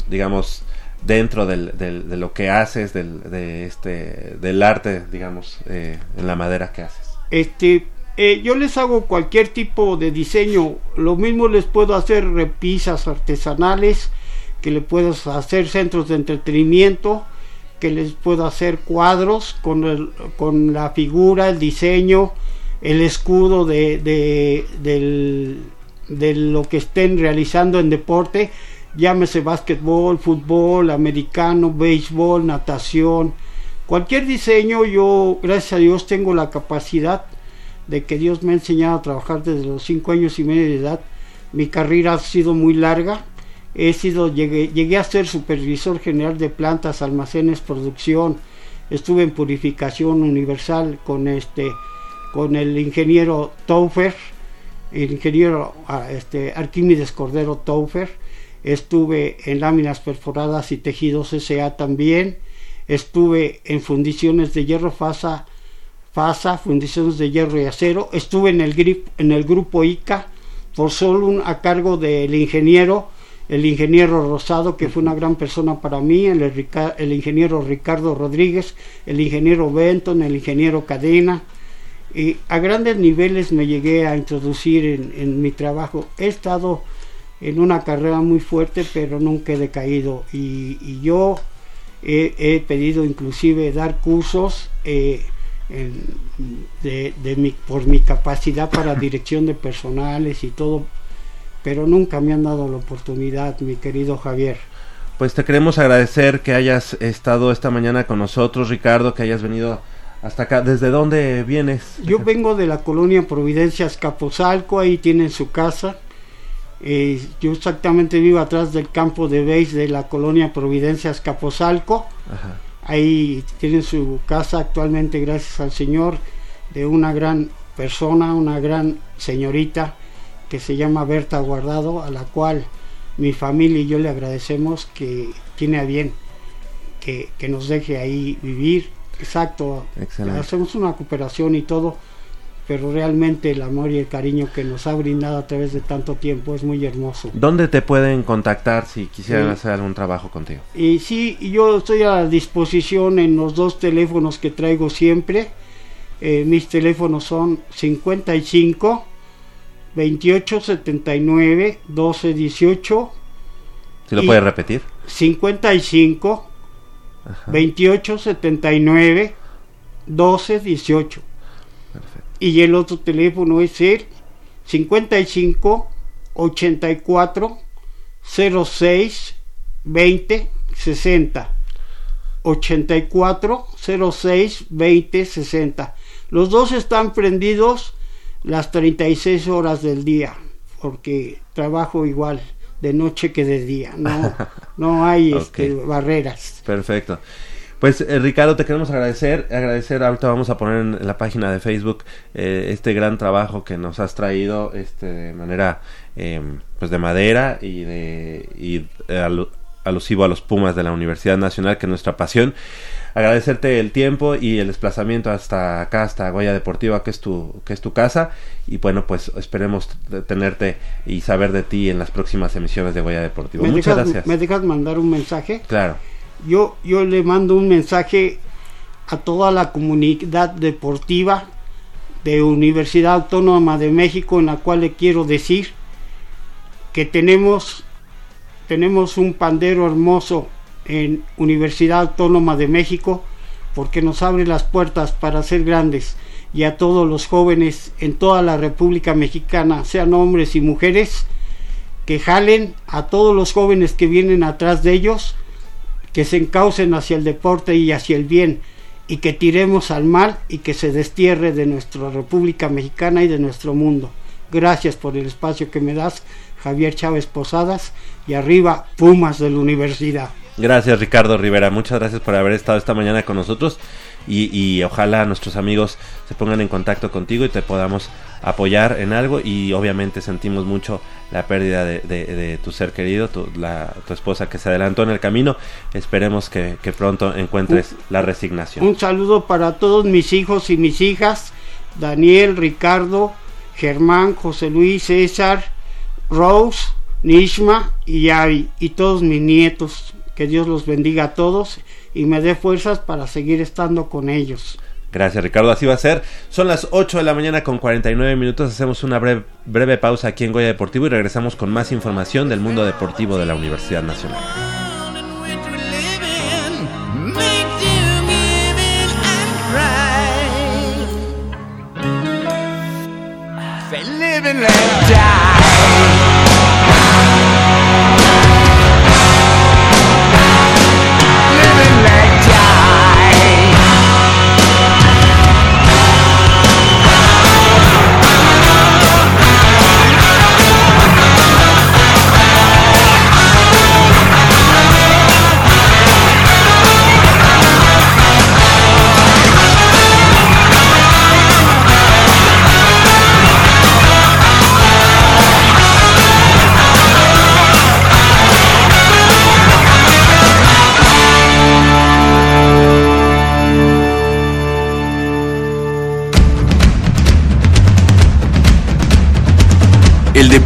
digamos, dentro del, del, de lo que haces, del, de este, del arte, digamos, eh, en la madera que haces. Este, eh, yo les hago cualquier tipo de diseño, lo mismo les puedo hacer repisas artesanales, que le puedo hacer centros de entretenimiento, que les puedo hacer cuadros con, el, con la figura, el diseño, el escudo de, de, del, de lo que estén realizando en deporte, llámese básquetbol, fútbol, americano, béisbol, natación, cualquier diseño, yo gracias a Dios tengo la capacidad de que Dios me ha enseñado a trabajar desde los cinco años y medio de edad. Mi carrera ha sido muy larga. He sido, llegué, llegué a ser supervisor general de plantas, almacenes, producción. Estuve en purificación universal con este, con el ingeniero Taufer, el ingeniero este, Arquímedes Cordero Taufer. Estuve en láminas perforadas y tejidos SA también. Estuve en fundiciones de hierro FASA FASA, fundiciones de hierro y acero. Estuve en el, grip, en el grupo ICA por solo un, a cargo del ingeniero, el ingeniero Rosado, que fue una gran persona para mí, el, el ingeniero Ricardo Rodríguez, el ingeniero Benton, el ingeniero Cadena. Y a grandes niveles me llegué a introducir en, en mi trabajo. He estado en una carrera muy fuerte, pero nunca he decaído. Y, y yo he, he, pedido inclusive dar cursos. Eh, en, de, de mi, por mi capacidad para dirección de personales y todo, pero nunca me han dado la oportunidad, mi querido Javier. Pues te queremos agradecer que hayas estado esta mañana con nosotros, Ricardo, que hayas venido hasta acá. ¿Desde dónde vienes? Yo vengo de la colonia Providencia Escapozalco, ahí tienen su casa. Eh, yo exactamente vivo atrás del campo de base de la colonia Providencia Escapozalco. Ajá ahí tienen su casa actualmente gracias al Señor de una gran persona, una gran señorita que se llama Berta Guardado, a la cual mi familia y yo le agradecemos que tiene a bien que, que nos deje ahí vivir. Exacto, Excelente. hacemos una cooperación y todo, pero realmente el amor y el cariño que nos ha brindado a través de tanto tiempo es muy hermoso. ¿Dónde te pueden contactar si quisieran sí. hacer algún trabajo contigo? Y sí, yo estoy a disposición en los dos teléfonos que traigo siempre. Eh, mis teléfonos son 55 28 79 12 18. ¿Sí lo puedes repetir? 55 Ajá. 28 79 12 18. Y el otro teléfono es el 55 84 06 20 60. 84 06 20 60. Los dos están prendidos las 36 horas del día, porque trabajo igual de noche que de día. No, no hay Ok. este, barreras. Perfecto. Pues eh, Ricardo, te queremos agradecer, agradecer, ahorita vamos a poner en, la página de Facebook eh, este gran trabajo que nos has traído este, de manera em, pues de madera y de y, alusivo a los Pumas de la Universidad Nacional, que es nuestra pasión agradecerte el tiempo y el desplazamiento hasta acá, hasta Goya Deportiva, que es tu, que es tu casa. Y bueno, pues esperemos tenerte y saber de ti en las próximas emisiones de Goya Deportiva. Muchas gracias. ¿Me dejas mandar un mensaje? Claro. Yo, yo le mando un mensaje a toda la comunidad deportiva de Universidad Autónoma de México, en la cual le quiero decir que tenemos, tenemos un pandero hermoso en Universidad Autónoma de México porque nos abre las puertas para ser grandes. Y a todos los jóvenes en toda la República Mexicana, sean hombres y mujeres, que jalen a todos los jóvenes que vienen atrás de ellos, que se encaucen hacia el deporte y hacia el bien, y que tiremos al mal y que se destierre de nuestra República Mexicana y de nuestro mundo. Gracias por el espacio que me das, Javier Chávez Posadas, y arriba Pumas de la Universidad. Gracias Ricardo Rivera, muchas gracias por haber estado esta mañana con nosotros y, ojalá nuestros amigos se pongan en contacto contigo y te podamos apoyar en algo y obviamente sentimos mucho la pérdida de, tu ser querido, tu, la, tu esposa que se adelantó en el camino. Esperemos que, pronto encuentres la resignación. Un saludo para todos mis hijos y mis hijas, Daniel, Ricardo, Germán, José Luis, César, Rose, Nishma y Yavi y todos mis nietos que Dios los bendiga a todos y me dé fuerzas para seguir estando con ellos. Gracias Ricardo, así va a ser. Son las 8 de la mañana con 49 minutos, hacemos una breve, breve pausa aquí en Goya Deportivo y regresamos con más información del mundo deportivo de la Universidad Nacional.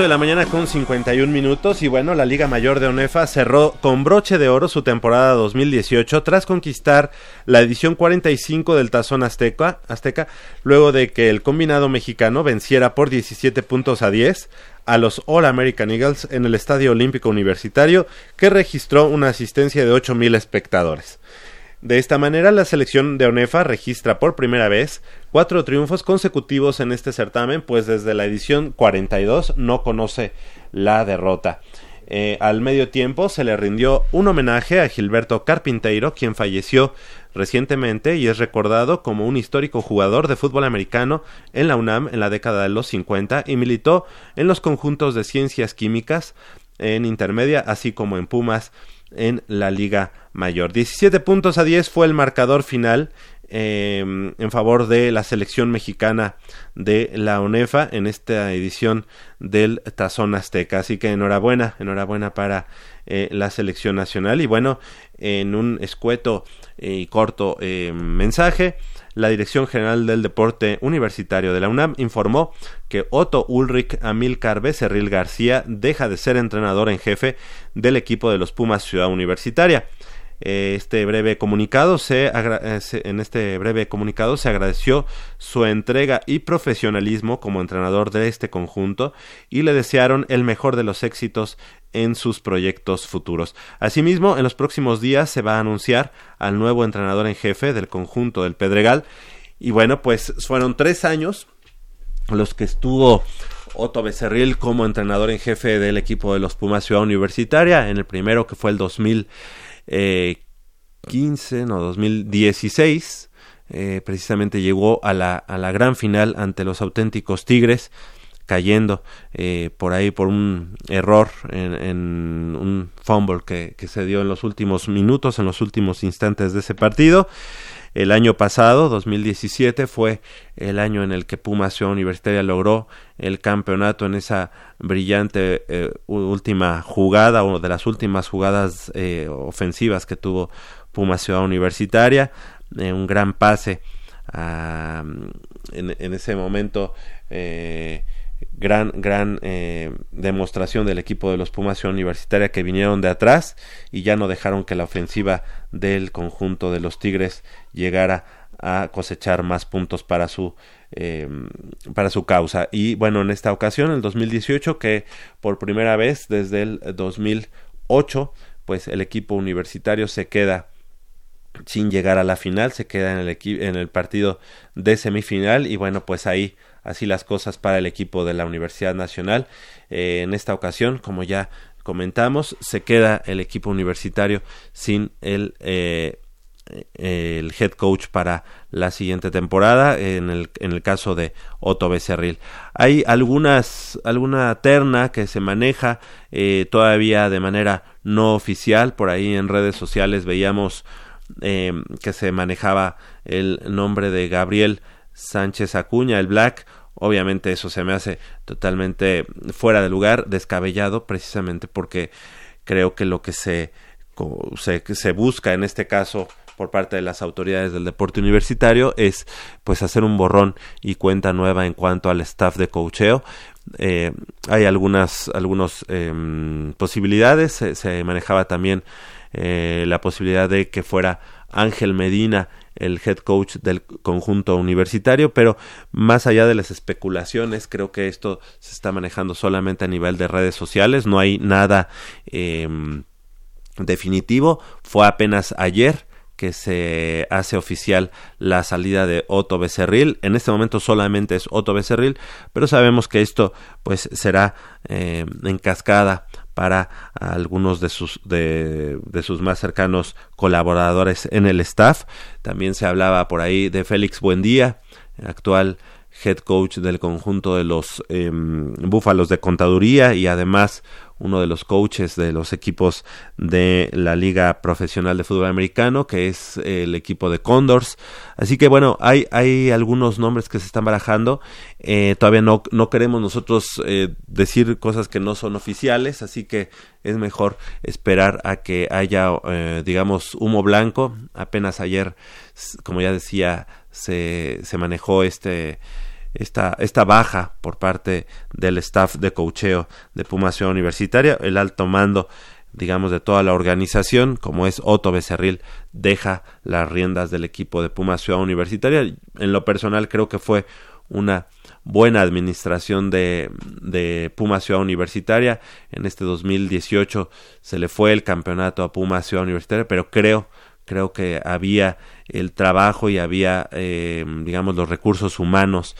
8 de la mañana con 51 minutos y bueno, la Liga Mayor de ONEFA cerró con broche de oro su temporada 2018 tras conquistar la edición 45 del Tazón Azteca, Azteca luego de que el combinado mexicano venciera por 17 puntos a 10 a los All American Eagles en el Estadio Olímpico Universitario que registró una asistencia de 8.000 espectadores. De esta manera, la selección de ONEFA registra por primera vez cuatro triunfos consecutivos en este certamen, pues desde la edición 42 no conoce la derrota. Eh, al medio tiempo se le rindió un homenaje a Gilberto Carpinteiro, quien falleció recientemente y es recordado como un histórico jugador de fútbol americano en la UNAM en la década de los 50 y militó en los conjuntos de ciencias químicas en intermedia, así como en Pumas en la Liga Mayor. 17 puntos a 10 fue el marcador final em, en favor de la selección mexicana de la ONEFA en esta edición del Tazón Azteca. Así que enhorabuena, enhorabuena para eh, la selección nacional. Y bueno, en un escueto y corto em, mensaje, la Dirección General del Deporte Universitario de la UNAM informó que Otto Ulrich Amilcar Becerril García deja de ser entrenador en jefe del equipo de los Pumas Ciudad Universitaria. Eh, este breve comunicado eh, se, en este breve comunicado se agradeció su entrega y profesionalismo como entrenador de este conjunto y le desearon el mejor de los éxitos en sus proyectos futuros. Asimismo, en los próximos días se va a anunciar al nuevo entrenador en jefe del conjunto del Pedregal y bueno, pues fueron tres años los que estuvo Otto Becerril como entrenador en jefe del equipo de los Pumas Ciudad Universitaria, en el primero que fue el 2000 eh, 15, no, 2016, eh, precisamente llegó a la, a la gran final ante los auténticos Tigres, cayendo eh, por ahí por un error en, en un fumble que, que, se dio en los últimos minutos, en los últimos instantes de ese partido. El año pasado, 2017, fue el año en el que Puma Ciudad Universitaria logró el campeonato en esa brillante eh, última jugada, una de las últimas jugadas eh, ofensivas que tuvo Puma Ciudad Universitaria. Eh, un gran pase en, en, ese momento. Eh, gran, gran eh, demostración del equipo de los Pumas Universitaria que vinieron de atrás y ya no dejaron que la ofensiva del conjunto de los Tigres llegara a cosechar más puntos para su eh, para su causa. Y bueno en esta ocasión el 2018 que por primera vez desde el 2008 pues el equipo universitario se queda sin llegar a la final se queda en el en el partido de semifinal y bueno pues ahí así las cosas para el equipo de la Universidad Nacional. Eh, en esta ocasión, como ya comentamos, se queda el equipo universitario sin el, eh, el head coach para la siguiente temporada, en el, en el caso de Otto Becerril. Hay algunas, alguna terna que se maneja eh, todavía de manera no oficial, por ahí en redes sociales veíamos que se manejaba el nombre de Gabriel Sánchez Acuña, el Black. Obviamente eso se me hace totalmente fuera de lugar, descabellado, precisamente porque creo que lo que se, se, busca en este caso por parte de las autoridades del deporte universitario es pues hacer un borrón y cuenta nueva en cuanto al staff de cocheo eh, hay algunas algunos eh, posibilidades se, se, manejaba también eh, la posibilidad de que fuera Ángel Medina el head coach del conjunto universitario, pero más allá de las especulaciones, creo que esto se está manejando solamente a nivel de redes sociales, no hay nada eh, definitivo, fue apenas ayer que se hace oficial la salida de Otto Becerril. En este momento solamente es Otto Becerril, pero sabemos que esto pues será eh, en cascada para algunos de sus de, sus más cercanos colaboradores en el staff. También se hablaba por ahí de Félix Buendía, actual head coach del conjunto de los eh, Búfalos de Contaduría y además uno de los coaches de los equipos de la Liga Profesional de Fútbol Americano, que es el equipo de Condors. Así que bueno, hay, hay algunos nombres que se están barajando. Eh, todavía no, no queremos nosotros eh, decir cosas que no son oficiales, así que es mejor esperar a que haya, eh, digamos, humo blanco. Apenas ayer, como ya decía, se, se manejó este esta, baja por parte del staff de cocheo de Puma Ciudad Universitaria, el alto mando digamos de toda la organización como es Otto Becerril deja las riendas del equipo de Puma Ciudad Universitaria. En lo personal creo que fue una buena administración de, de Puma Ciudad Universitaria. En este 2018 se le fue el campeonato a Puma Ciudad Universitaria pero creo creo que había el trabajo y había eh, digamos los recursos humanos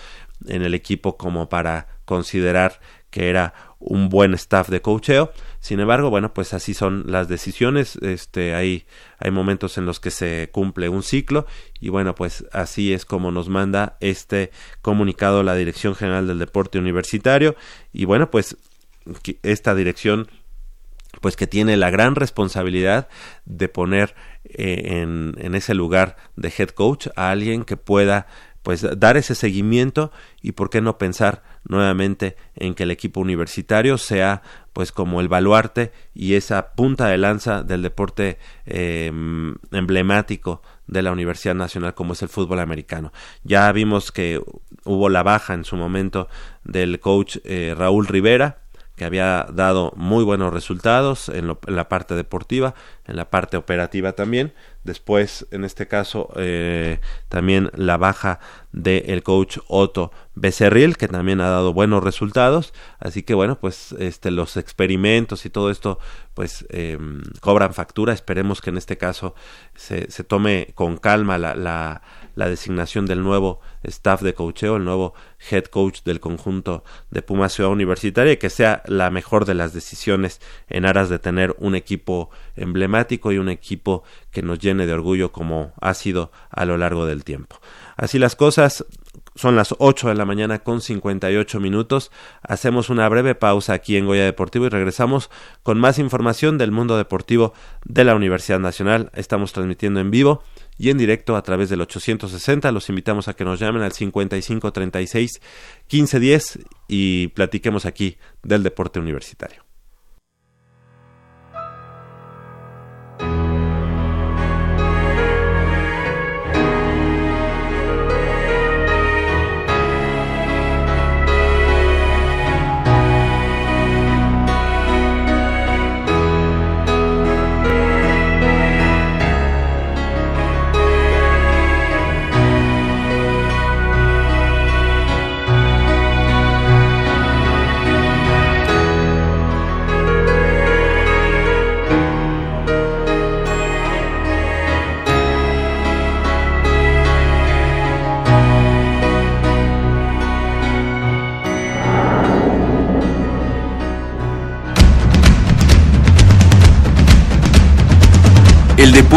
en el equipo como para considerar que era un buen staff de cocheo. Sin embargo, bueno, pues así son las decisiones. Este, hay, hay momentos en los que se cumple un ciclo y bueno, pues así es como nos manda este comunicado la Dirección General del Deporte Universitario y bueno, pues esta dirección pues que tiene la gran responsabilidad de poner en, en ese lugar de head coach a alguien que pueda pues dar ese seguimiento y por qué no pensar nuevamente en que el equipo universitario sea pues como el baluarte y esa punta de lanza del deporte em, emblemático de la Universidad Nacional como es el fútbol americano. Ya vimos que hubo la baja en su momento del coach eh, Raúl Rivera, que había dado muy buenos resultados en, la parte deportiva, en la parte operativa también. Después, en este caso, eh, también la baja del coach Otto Becerril, que también ha dado buenos resultados. Así que bueno, pues este, los experimentos y todo esto, pues em, cobran factura. Esperemos que en este caso se, se tome con calma la, la, la designación del nuevo staff de coacheo, el nuevo head coach del conjunto de Puma Ciudad Universitaria que sea la mejor de las decisiones en aras de tener un equipo emblemático y un equipo que nos llene de orgullo como ha sido a lo largo del tiempo. Así las cosas, son las 8 de la mañana con 58 minutos. Hacemos una breve pausa aquí en Goya Deportivo y regresamos con más información del mundo deportivo de la Universidad Nacional. Estamos transmitiendo en vivo y en directo a través del 860. Los invitamos a que nos llamen al 5536 1510 y platiquemos aquí del deporte universitario.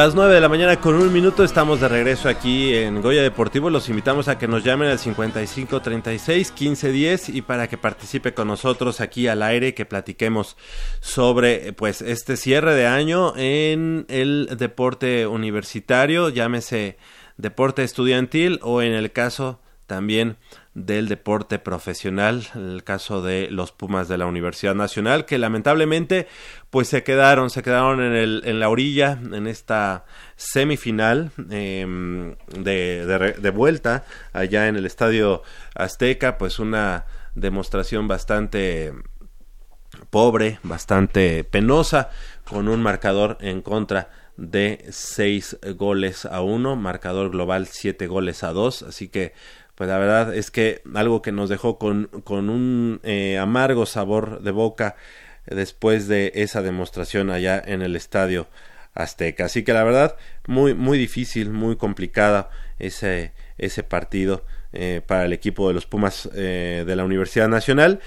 Las 9 de la mañana con un minuto estamos de regreso aquí en Goya Deportivo. Los invitamos a que nos llamen al 55 36 15 10 y para que participe con nosotros aquí al aire que platiquemos sobre pues este cierre de año en el deporte universitario, llámese deporte estudiantil o en el caso también del deporte profesional, el caso de los Pumas de la Universidad Nacional, que lamentablemente pues se quedaron, se quedaron en, el, en la orilla, en esta semifinal em, de, de, vuelta allá en el Estadio Azteca, pues una demostración bastante pobre, bastante penosa, con un marcador en contra de seis goles a uno, marcador global siete goles a dos, así que pues la verdad es que algo que nos dejó con, con un eh, amargo sabor de boca después de esa demostración allá en el estadio Azteca. Así que la verdad, muy, muy difícil, muy complicada ese, ese partido eh, para el equipo de los Pumas eh, de la Universidad Nacional.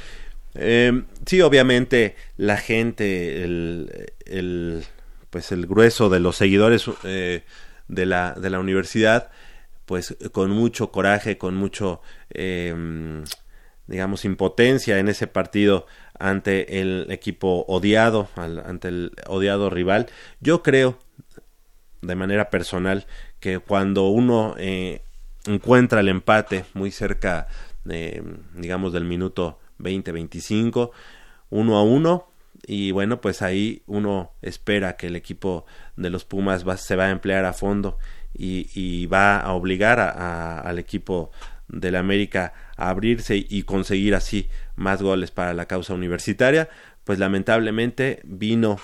Eh, sí, obviamente la gente, el, el, pues el grueso de los seguidores de, la, de la universidad, pues con mucho coraje, con mucho, digamos, impotencia en ese partido ante el equipo odiado, ante el odiado rival. Yo creo, de manera personal, que cuando uno eh, encuentra el empate muy cerca, digamos, del minuto 20-25, uno a uno, y bueno, pues ahí uno espera que el equipo de los Pumas se va a emplear a fondo y, va a obligar al equipo del América a abrirse y conseguir así más goles para la causa universitaria, pues lamentablemente vino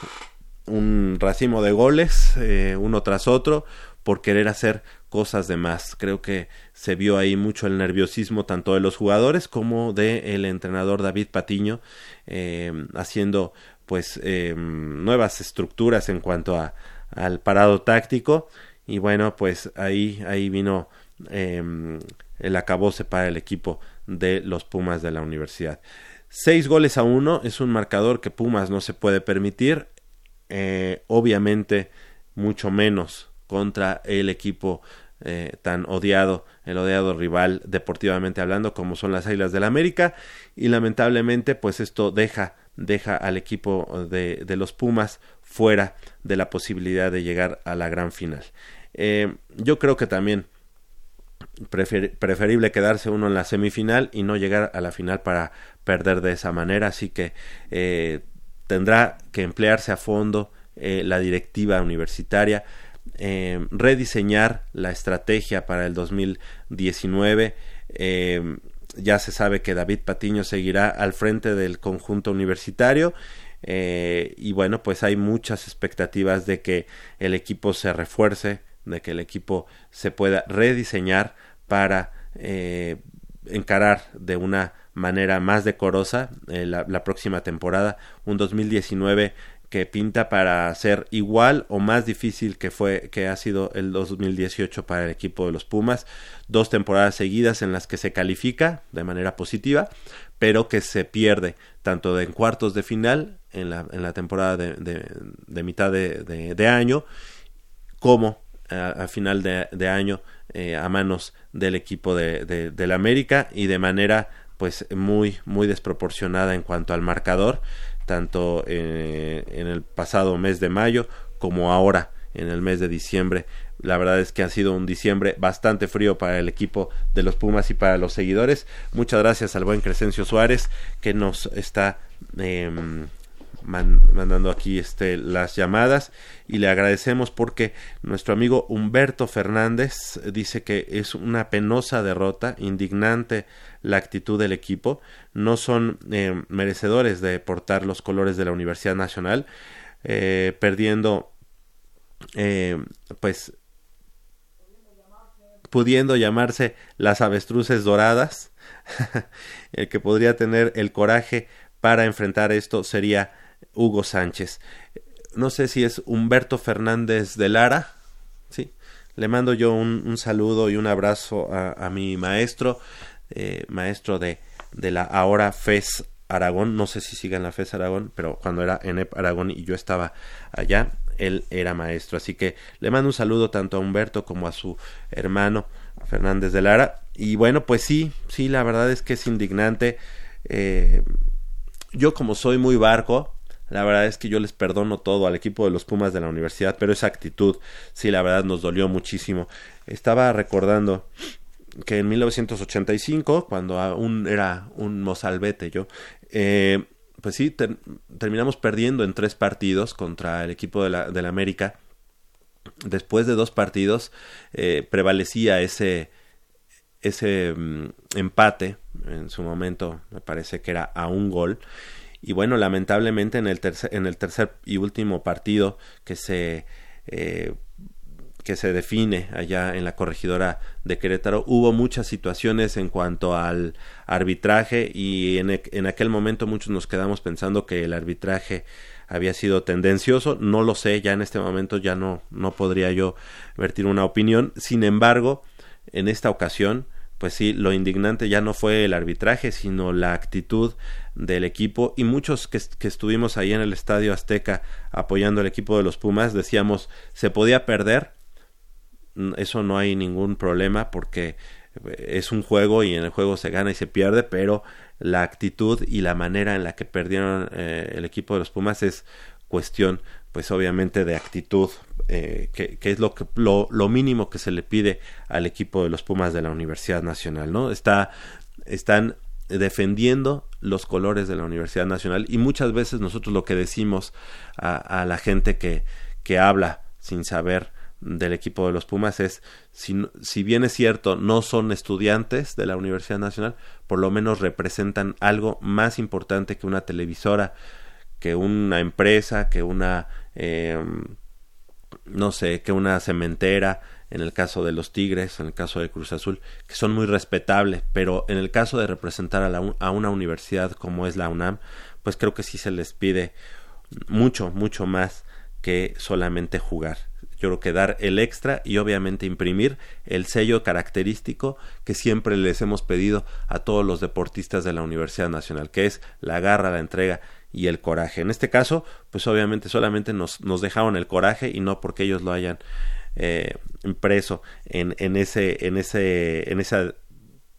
un racimo de goles, eh, uno tras otro, por querer hacer cosas de más. Creo que se vio ahí mucho el nerviosismo tanto de los jugadores como de el entrenador David Patiño, eh, haciendo pues eh, nuevas estructuras en cuanto a, al parado táctico y bueno pues ahí ahí vino el acabose para el equipo de los Pumas de la universidad. Seis goles a uno es un marcador que Pumas no se puede permitir. Eh, obviamente, mucho menos contra el equipo eh, tan odiado, el odiado rival deportivamente hablando, como son las Águilas del la América. Y lamentablemente, pues esto deja, deja al equipo de, de los Pumas fuera de la posibilidad de llegar a la gran final. Eh, yo creo que también preferible quedarse uno en la semifinal y no llegar a la final para perder de esa manera. Así que eh, tendrá que emplearse a fondo eh, la directiva universitaria, rediseñar la estrategia para el 2019. ya se sabe que David Patiño seguirá al frente del conjunto universitario. y bueno, pues hay muchas expectativas de que el equipo se refuerce, de que el equipo se pueda rediseñar para eh, encarar de una manera más decorosa eh, la, próxima temporada, un 2019 que pinta para ser igual o más difícil que fue que ha sido el 2018 para el equipo de los Pumas, dos temporadas seguidas en las que se califica de manera positiva, pero que se pierde tanto en cuartos de final en la, en la temporada de, de, mitad de, año como a, final de, año eh, a manos del equipo de, de, la América y de manera pues muy muy desproporcionada en cuanto al marcador tanto eh, en el pasado mes de mayo como ahora en el mes de diciembre la verdad es que ha sido un diciembre bastante frío para el equipo de los Pumas y para los seguidores. Muchas gracias al buen Crescencio Suárez que nos está mandando aquí este, las llamadas. Y le agradecemos porque nuestro amigo Humberto Fernández dice que es una penosa derrota, indignante la actitud del equipo, no son eh, merecedores de portar los colores de la Universidad Nacional, eh, perdiendo eh, pues pudiendo llamarse las avestruces doradas, el que podría tener el coraje para enfrentar esto sería Hugo Sánchez. No sé si es Humberto Fernández de Lara. Sí. Le mando yo un, saludo y un abrazo a, mi maestro, eh, maestro de, de la ahora FES Aragón. No sé si sigue en la FES Aragón, pero cuando era en Aragón y yo estaba allá, él era maestro. Así que le mando un saludo tanto a Humberto como a su hermano Fernández de Lara. Y bueno, pues sí, sí, la verdad es que es indignante. Eh, yo como soy muy barco, la verdad es que yo les perdono todo al equipo de los Pumas de la universidad, pero esa actitud, sí, la verdad nos dolió muchísimo. Estaba recordando que en 1985, cuando aún era un mozalbete yo, eh, pues sí, terminamos perdiendo en tres partidos contra el equipo de la, de América. Después de dos partidos eh, prevalecía ese, ese mm, empate, en su momento me parece que era a un gol, y bueno, lamentablemente en el tercer, en el tercer y último partido que se eh, que se define allá en la corregidora de Querétaro, hubo muchas situaciones en cuanto al arbitraje y en, en aquel momento muchos nos quedamos pensando que el arbitraje había sido tendencioso, no lo sé, ya en este momento ya no, no podría yo vertir una opinión, sin embargo, en esta ocasión, pues sí, lo indignante ya no fue el arbitraje, sino la actitud del equipo. Y muchos que, que, estuvimos ahí en el Estadio Azteca apoyando al equipo de los Pumas decíamos se podía perder, eso no hay ningún problema porque es un juego y en el juego se gana y se pierde, pero la actitud y la manera en la que perdieron eh, el equipo de los Pumas es cuestión pues obviamente de actitud eh, que, es lo, que, lo, lo, mínimo que se le pide al equipo de los Pumas de la Universidad Nacional, ¿no? Está, están defendiendo los colores de la Universidad Nacional y muchas veces nosotros lo que decimos a, a la gente que, que habla sin saber del equipo de los Pumas es, si, si, bien es cierto, no son estudiantes de la Universidad Nacional, por lo menos representan algo más importante que una televisora, que una empresa, que una, eh, no sé, que una cementera, en el caso de los Tigres, en el caso de Cruz Azul, que son muy respetables, pero en el caso de representar a, la, a una universidad como es la UNAM, pues creo que sí se les pide mucho, mucho más que solamente jugar. Yo creo que dar el extra y obviamente imprimir el sello característico que siempre les hemos pedido a todos los deportistas de la Universidad Nacional, que es la garra, la entrega y el coraje. En este caso, pues obviamente solamente nos, nos dejaron el coraje y no porque ellos lo hayan eh, impreso en, en, ese, en, ese, en esa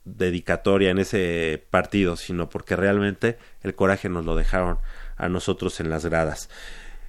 dedicatoria, en ese partido, sino porque realmente el coraje nos lo dejaron a nosotros en las gradas.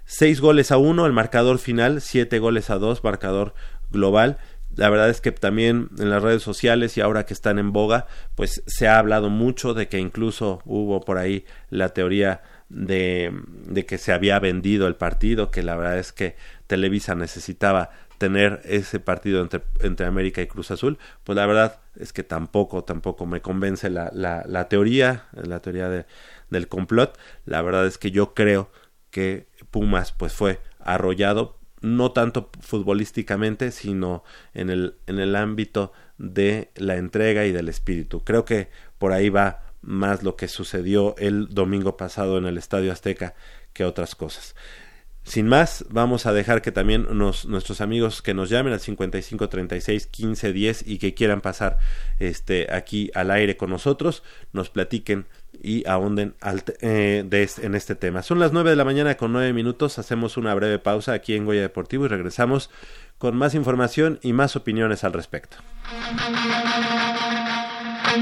6 goles a 1, el marcador final, 7 goles a 2, marcador global. La verdad es que también en las redes sociales y ahora que están en boga, pues se ha hablado mucho de que incluso hubo por ahí la teoría de, que se había vendido el partido, que la verdad es que Televisa necesitaba tener ese partido entre, entre América y Cruz Azul, pues la verdad es que tampoco, tampoco me convence la, la, la teoría, la teoría de, del complot. La verdad es que yo creo que Pumas pues fue arrollado no tanto futbolísticamente sino en el en el ámbito de la entrega y del espíritu creo que por ahí va más lo que sucedió el domingo pasado en el Estadio Azteca que otras cosas sin más, vamos a dejar que también nos, nuestros amigos que nos llamen al 55 36 15 10 y que quieran pasar este aquí al aire con nosotros, nos platiquen y ahonden eh, de en este tema. Son las 9 de la mañana con 9 minutos, hacemos una breve pausa aquí en Goya Deportivo y regresamos con más información y más opiniones al respecto. El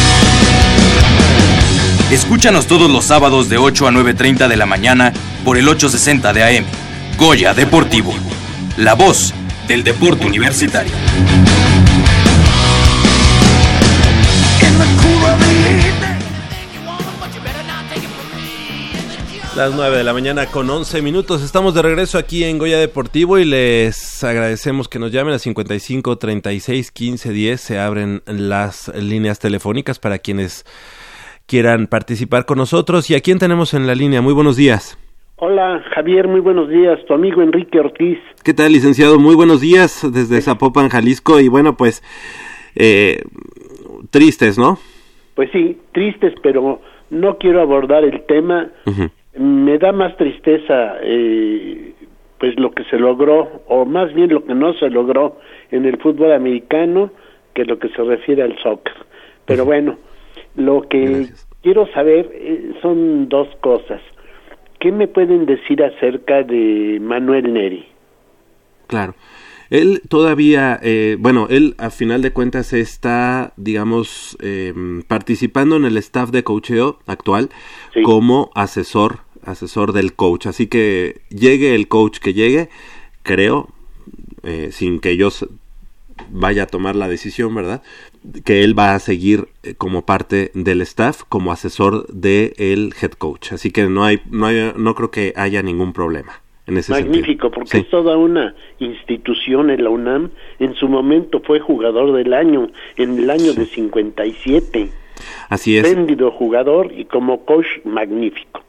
Escúchanos todos los sábados de 8 a 9.30 de la mañana por el 860 de AM. Goya Deportivo. La voz del deporte universitario. Las 9 de la mañana con 11 minutos. Estamos de regreso aquí en Goya Deportivo y les agradecemos que nos llamen a 55 36 15 10. Se abren las líneas telefónicas para quienes quieran participar con nosotros. ¿Y a quién tenemos en la línea? Muy buenos días. Hola Javier, muy buenos días. Tu amigo Enrique Ortiz. ¿Qué tal, licenciado? Muy buenos días desde Zapopan, Jalisco. Y bueno, pues eh, tristes, ¿no? Pues sí, tristes, pero no quiero abordar el tema me da más tristeza eh, pues lo que se logró o más bien lo que no se logró en el fútbol americano que lo que se refiere al soccer pero bueno lo que quiero saber eh, son dos cosas. Qué me pueden decir acerca de Manuel Neri claro. Él todavía, eh, bueno, él a final de cuentas está, digamos, eh, participando en el staff de coacheo actual como asesor, asesor del coach. Así que llegue el coach que llegue, creo, eh, sin que yo vaya a tomar la decisión, ¿verdad? Que él va a seguir eh, como parte del staff, como asesor del el head coach. Así que no hay, no hay, no creo que haya ningún problema. Magnífico, porque es toda una institución en la UNAM. En su momento fue jugador del año, en el año de 57. Así es. Espléndido jugador y como coach magnífico.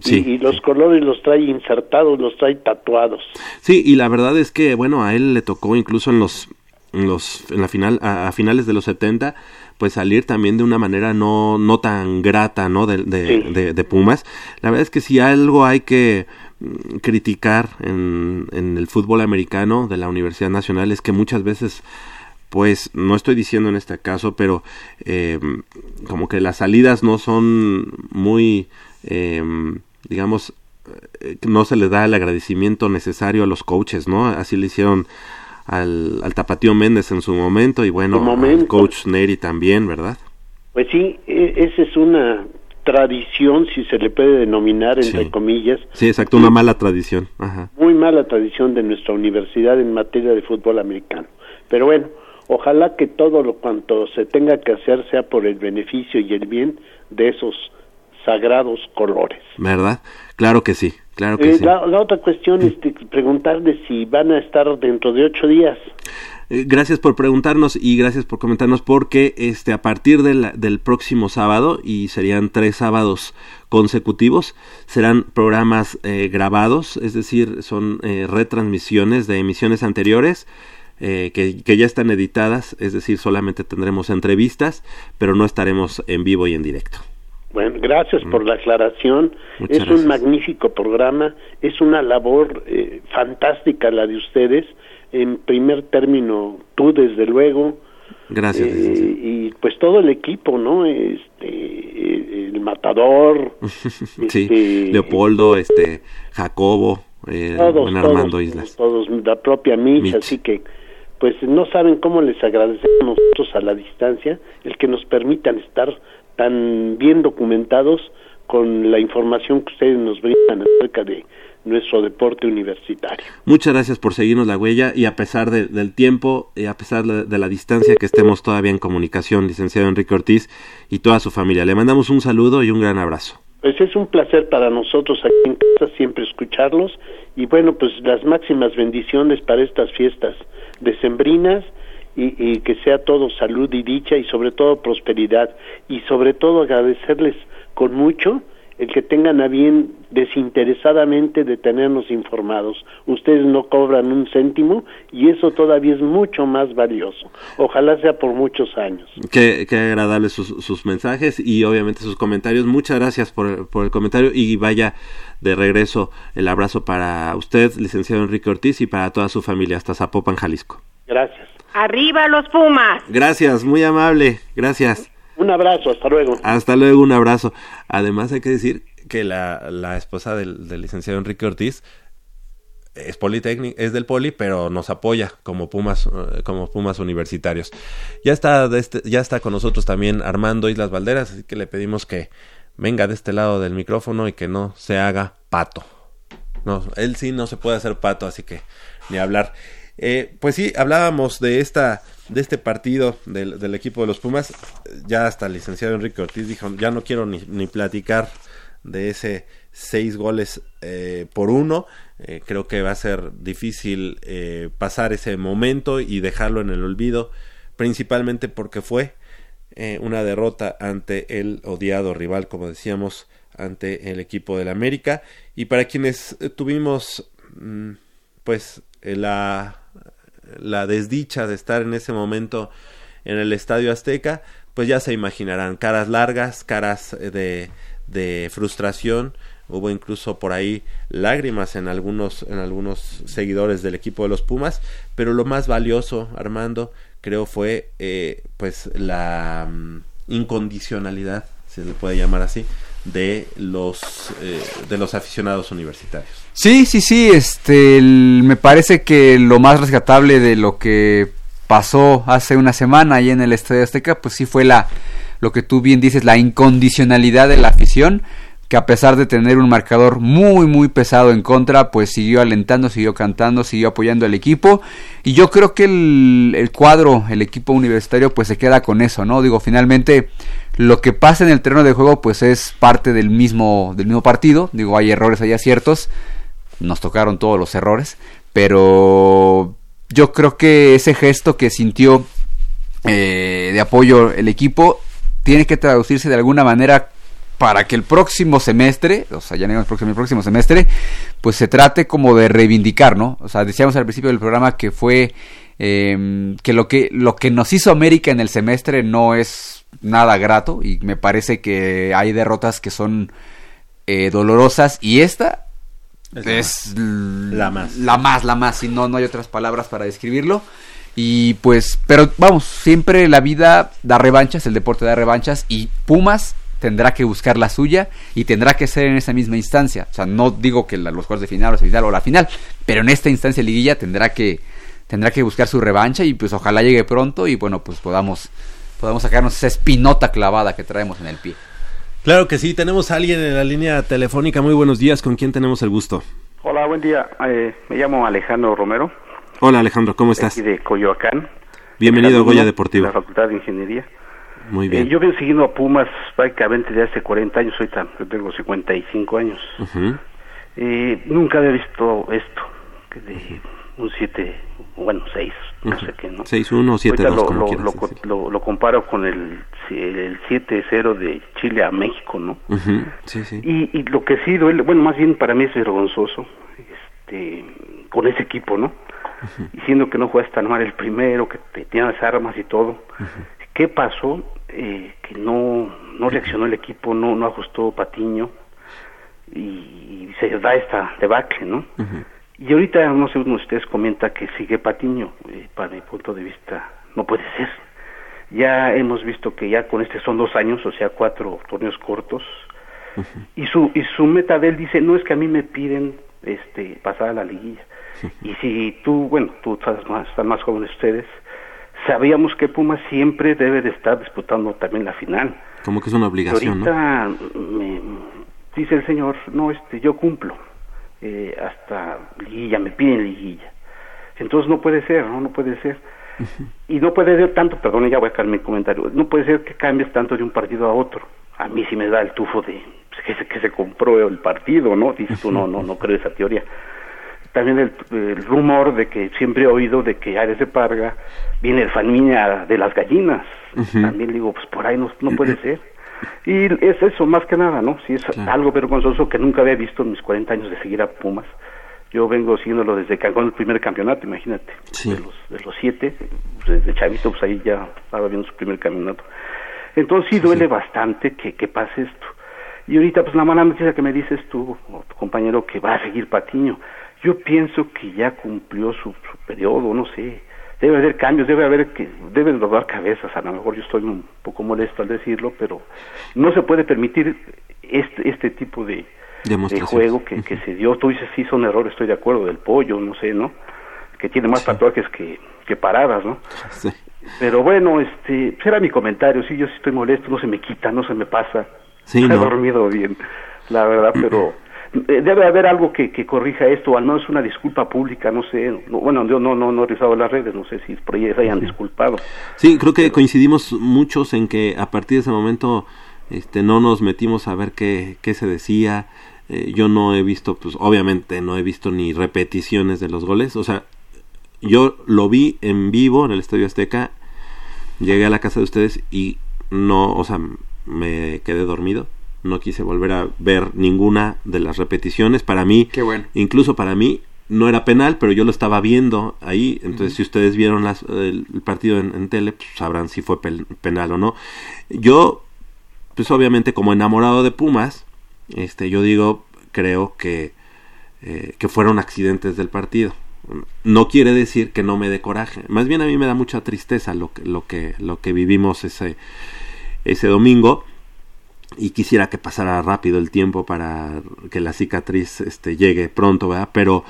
Sí. Y, los colores los trae insertados, los trae tatuados. Sí, y la verdad es que, bueno, a él le tocó incluso en los, en los, en la final, a, finales de los 70, pues salir también de una manera no, no tan grata, ¿no? De, de, de Pumas. La verdad es que si algo hay que, Mm, criticar en, en, el fútbol americano de la Universidad Nacional es que muchas veces pues no estoy diciendo en este caso pero eh, como que las salidas no son muy eh, digamos eh, no se le da el agradecimiento necesario a los coaches no así le hicieron al, al Tapatío Méndez en su momento y bueno al coach Neri también verdad pues sí e, esa es una tradición, si se le puede denominar, entre comillas. Sí, exacto, una mala tradición. Muy mala tradición de nuestra universidad en materia de fútbol americano. Pero bueno, ojalá que todo lo cuanto se tenga que hacer sea por el beneficio y el bien de esos sagrados colores. ¿Verdad? Claro que sí, claro que eh, sí. La, la, otra cuestión es preguntarle si van a estar dentro de ocho días. Eh, gracias por preguntarnos y gracias por comentarnos porque este a partir del próximo sábado y serían tres sábados consecutivos serán programas eh, grabados es decir son eh, retransmisiones de emisiones anteriores que, que, ya están editadas es decir solamente tendremos entrevistas pero no estaremos en vivo y en directo bueno, gracias por la aclaración. es un magnífico programa, es una labor fantástica la de ustedes. En primer término tú desde luego. Gracias eh, y pues todo el equipo no este el matador sí este, Leopoldo este Jacobo eh, todos, Armando todos, Islas. todos la propia Mitch, así que pues no saben cómo les agradecemos nosotros a la distancia el que nos permitan estar tan bien documentados con la información que ustedes nos brindan acerca de nuestro deporte universitario. Muchas gracias por seguirnos la huella y a pesar del tiempo y a pesar de, la distancia que estemos todavía en comunicación, licenciado Enrique Ortiz y toda su familia. Le mandamos un saludo y un gran abrazo. Pues es un placer para nosotros aquí en casa siempre escucharlos y bueno, pues las máximas bendiciones para estas fiestas decembrinas y, que sea todo salud y dicha y sobre todo prosperidad y sobre todo agradecerles con mucho el que tengan a bien desinteresadamente de tenernos informados. Ustedes no cobran un céntimo y eso todavía es mucho más valioso. Ojalá sea por muchos años. Qué, qué agradables sus, sus, mensajes y obviamente sus comentarios. Muchas gracias por el comentario y vaya de regreso el abrazo para usted, licenciado Enrique Ortiz, y para toda su familia hasta Zapopan, Jalisco. Gracias. Arriba los Pumas. Gracias, muy amable. Gracias. Un abrazo, hasta luego. Hasta luego, un abrazo. Además hay que decir que la, la esposa del, del, licenciado Enrique Ortiz es politécnico, es del poli, pero nos apoya como Pumas, eh, como Pumas universitarios. Ya está, de este, ya está con nosotros también Armando Islas Valderas, así que le pedimos que venga de este lado del micrófono y que no se haga pato. No, él sí no se puede hacer pato, así que ni hablar. Eh, pues sí, hablábamos de esta de este partido del, equipo de los Pumas. Ya hasta el licenciado Enrique Ortiz dijo, ya no quiero ni, ni platicar de ese seis goles eh, por uno. Eh, creo que va a ser difícil eh, pasar ese momento y dejarlo en el olvido, principalmente porque fue una derrota ante el odiado rival, como decíamos, ante el equipo del América. Y para quienes tuvimos, mm, pues, la, la desdicha de estar en ese momento en el Estadio Azteca, pues ya se imaginarán, caras largas, caras de, de frustración, hubo incluso por ahí lágrimas en algunos en algunos seguidores del equipo de los Pumas pero lo más valioso Armando creo fue eh, pues la mm, incondicionalidad se le puede llamar así de los eh, de los aficionados universitarios. Sí sí sí este me parece que lo más rescatable de lo que pasó hace una semana ahí en el Estadio Azteca pues sí fue la lo que tú bien dices la incondicionalidad de la afición que a pesar de tener un marcador muy muy pesado en contra, pues siguió alentando, siguió cantando, siguió apoyando al equipo. Y yo creo que el, cuadro, el equipo universitario pues se queda con eso, ¿no? Digo, finalmente lo que pasa en el terreno de juego pues es parte del mismo del mismo partido, digo, hay errores, hay aciertos, nos tocaron todos los errores, pero yo creo que ese gesto que sintió eh, de apoyo el equipo tiene que traducirse de alguna manera para que el próximo semestre, o sea, ya no el próximo, el próximo semestre, pues se trate como de reivindicar, ¿no? O sea, decíamos al principio del programa que fue em, que lo que lo que nos hizo América en el semestre no es nada grato y me parece que hay derrotas que son eh, dolorosas y esta es, la más. La más, la más, y no, no hay otras palabras para describirlo. Y pues, pero vamos, siempre la vida da revanchas, el deporte da revanchas y Pumas tendrá que buscar la suya y tendrá que ser en esa misma instancia. O sea, no digo que los juegos de final o final o la final, pero en esta instancia liguilla tendrá que tendrá que buscar su revancha y pues ojalá llegue pronto y bueno, pues podamos podamos sacarnos esa espinota clavada que traemos en el pie. Claro que sí, tenemos a alguien en la línea telefónica. Muy buenos días, ¿con quién tenemos el gusto? Hola, buen día. Eh, me llamo Alejandro Romero. Hola Alejandro, ¿cómo estás? Aquí de Coyoacán. Bienvenido a Goya Deportivo. La Facultad de Ingeniería. Muy bien. Eh, yo vengo siguiendo a Pumas prácticamente desde hace 40 años, hoy yo tengo 55 años. eh, nunca había visto esto, que de un 7, bueno, 6, no sé qué, ¿no? 6-1 o 7-2, como lo, lo, lo, lo, comparo con el, el 7-0 de Chile a México, ¿no? Sí, sí. Y, y lo que sí duele, bueno, más bien para mí es vergonzoso, este, con ese equipo, ¿no? Diciendo que no juegas tan mal el primero, que te tienes armas y todo. ¿Qué pasó? Eh, que no, no reaccionó el equipo, no, no ajustó Patiño y, se da esta debacle, ¿no? Y ahorita, no sé, uno de ustedes comenta que sigue Patiño, eh, para mi punto de vista, no puede ser. Ya hemos visto que ya con este son dos años, o sea, cuatro torneos cortos, y su y su meta de él dice, no es que a mí me piden este pasar a la liguilla. Y si tú, bueno, tú estás más, están más jóvenes ustedes, sabíamos que Pumas siempre debe de estar disputando también la final. Como que es una obligación, ahorita me, dice el señor, no, este, yo cumplo eh, hasta liguilla, me piden liguilla. Entonces no puede ser, no, no puede ser. Y no puede ser tanto, perdón, ya voy a cambiar mi comentario, no puede ser que cambies tanto de un partido a otro. A mí sí me da el tufo de pues, que, se, que se compró el partido, ¿no? Dices tú, no, no, no creo esa teoría también el, rumor de que siempre he oído de que Ares de Parga viene el familia de las gallinas. También digo, pues por ahí no, no puede ser. Y es eso, más que nada, ¿no? Sí, es algo vergonzoso que nunca había visto en mis 40 años de seguir a Pumas. Yo vengo siguiéndolo desde que el primer campeonato, imagínate. De, los, de los siete, desde chavito, pues ahí ya estaba viendo su primer campeonato. Entonces sí, duele bastante que, que pase esto. Y ahorita, pues la mala noticia que me dices tú, tu compañero, que va a seguir Patiño yo pienso que ya cumplió su, periodo, no sé, debe haber cambios, debe haber que deben rodar cabezas, a lo mejor yo estoy un poco molesto al decirlo, pero no se puede permitir este este tipo de, de juego que, que se dio. Tú dices sí son errores, estoy de acuerdo del pollo, no sé, ¿no? Que tiene más tatuajes que, que paradas, ¿no? Sí. Pero bueno, este, era mi comentario, sí, yo sí estoy molesto, no se me quita, no se me pasa. Sí, He dormido bien, la verdad, pero debe haber algo que, que, corrija esto, o al menos una disculpa pública, no sé, bueno, yo no, no, no he revisado las redes, no sé si por hayan disculpado. Sí, creo que coincidimos muchos en que a partir de ese momento este, no nos metimos a ver qué, qué se decía. Eh, yo no he visto, pues obviamente no he visto ni repeticiones de los goles. O sea, yo lo vi en vivo en el Estadio Azteca. Llegué a la casa de ustedes y no, o sea, me quedé dormido. No quise volver a ver ninguna de las repeticiones. Para mí, Qué bueno. incluso para mí, no era penal, pero yo lo estaba viendo ahí. Entonces, si ustedes vieron las, el, el partido en, en tele, pues, sabrán si fue pel- penal o no. Yo, pues obviamente, como enamorado de Pumas, este, yo digo, creo que, eh, que fueron accidentes del partido. No quiere decir que no me dé coraje. Más bien a mí me da mucha tristeza lo que, lo que, lo que vivimos ese, ese domingo y quisiera que pasara rápido el tiempo para que la cicatriz este, llegue pronto, ¿verdad? Pero,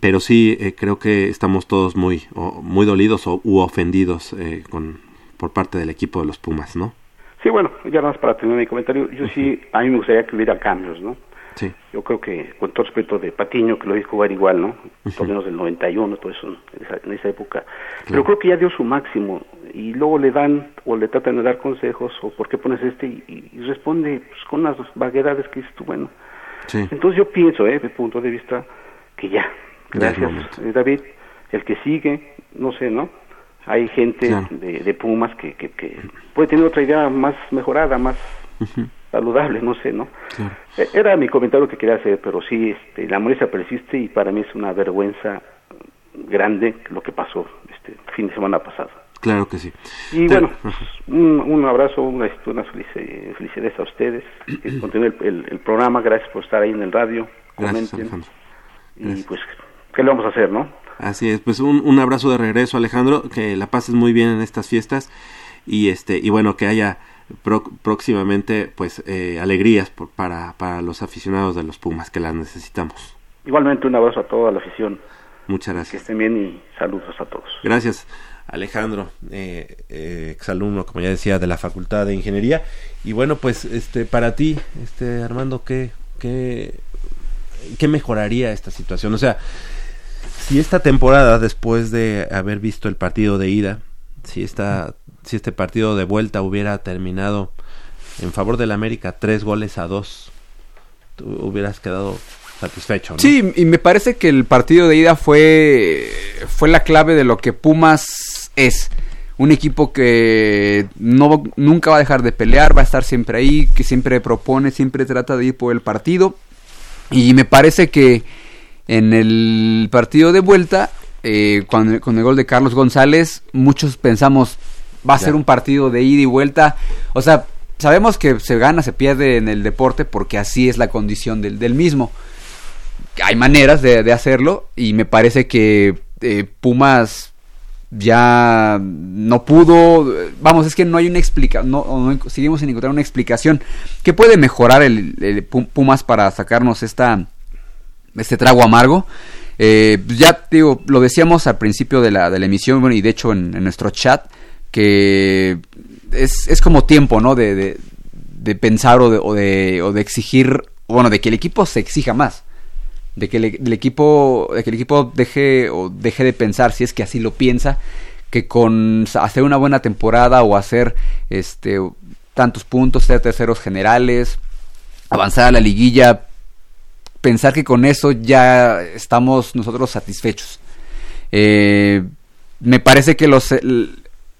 pero sí eh, creo que estamos todos muy, o- muy dolidos o, u ofendidos eh, con, por parte del equipo de los Pumas, ¿no? Sí, bueno, ya nada más para terminar mi comentario, yo sí, a mí me gustaría que hubiera cambios, ¿no? Sí. Yo creo que, con todo respeto de Patiño, que lo vi jugar igual, ¿no? Torneos del 91, todo eso, en esa, en esa época. Pero creo que ya dio su máximo y luego le dan o le tratan de dar consejos o por qué pones este y, responde pues, con unas vaguedades que dices tú, bueno. Sí. Entonces yo pienso, ¿eh? De punto de vista, que ya. Gracias, eh, David. El que sigue, no sé, ¿no? Hay gente Claro. de, de Pumas que, que, que puede tener otra idea más mejorada, más saludable, no sé, ¿no? claro. Eh, Era mi comentario que quería hacer, pero sí, este, la molestia persiste y para mí es una vergüenza grande lo que pasó este fin de semana pasado. Claro que sí. Y Te- bueno, pues, un, un abrazo, una, este, felici- felicidades a ustedes. Que continúe el, el- el programa, gracias por estar ahí en el radio. Gracias, Comenten. Alejandro. Y pues, ¿qué le vamos a hacer, no? Así es, pues un, un abrazo de regreso, Alejandro, que la pases muy bien en estas fiestas y este y bueno que haya pro- próximamente pues eh, alegrías por- para para los aficionados de los Pumas que las necesitamos. Igualmente un abrazo a toda la afición. Muchas Que gracias. estén bien y saludos a todos. Gracias, Alejandro, eh, eh, exalumno, como ya decía, de la Facultad de Ingeniería. Y bueno, pues este para ti, este Armando, ¿qué, qué, qué mejoraría esta situación? O sea, si esta temporada, después de haber visto el partido de ida, si, esta, si este partido de vuelta hubiera terminado en favor del América, tres goles a dos, tú hubieras quedado satisfecho. Sí, y me parece que el partido de ida fue, fue la clave de lo que Pumas es. Un equipo que no, nunca va a dejar de pelear, va a estar siempre ahí, que siempre propone, siempre trata de ir por el partido. Y me parece que en el partido de vuelta, eh, cuando- con el gol de Carlos González, muchos pensamos, va a Ya. ser un partido de ida y vuelta. O sea, sabemos que se gana, se pierde en el deporte porque así es la condición del, del mismo hay maneras de, de hacerlo y me parece que eh, Pumas ya no pudo vamos es que no hay una explicación no, no- seguimos sin encontrar una explicación que puede mejorar el, el Pu- Pumas para sacarnos esta este trago amargo Eh, ya digo lo decíamos al principio de la, de la emisión bueno, y de hecho en, nuestro chat que es, es como tiempo no de, de, de pensar o de, o de o de exigir bueno de que el equipo se exija más de que el, equipo de que el equipo deje o deje de pensar si es que así lo piensa que con hacer una buena temporada o hacer este tantos puntos ser terceros generales avanzar a la liguilla pensar que con eso ya estamos nosotros satisfechos Eh, me parece que los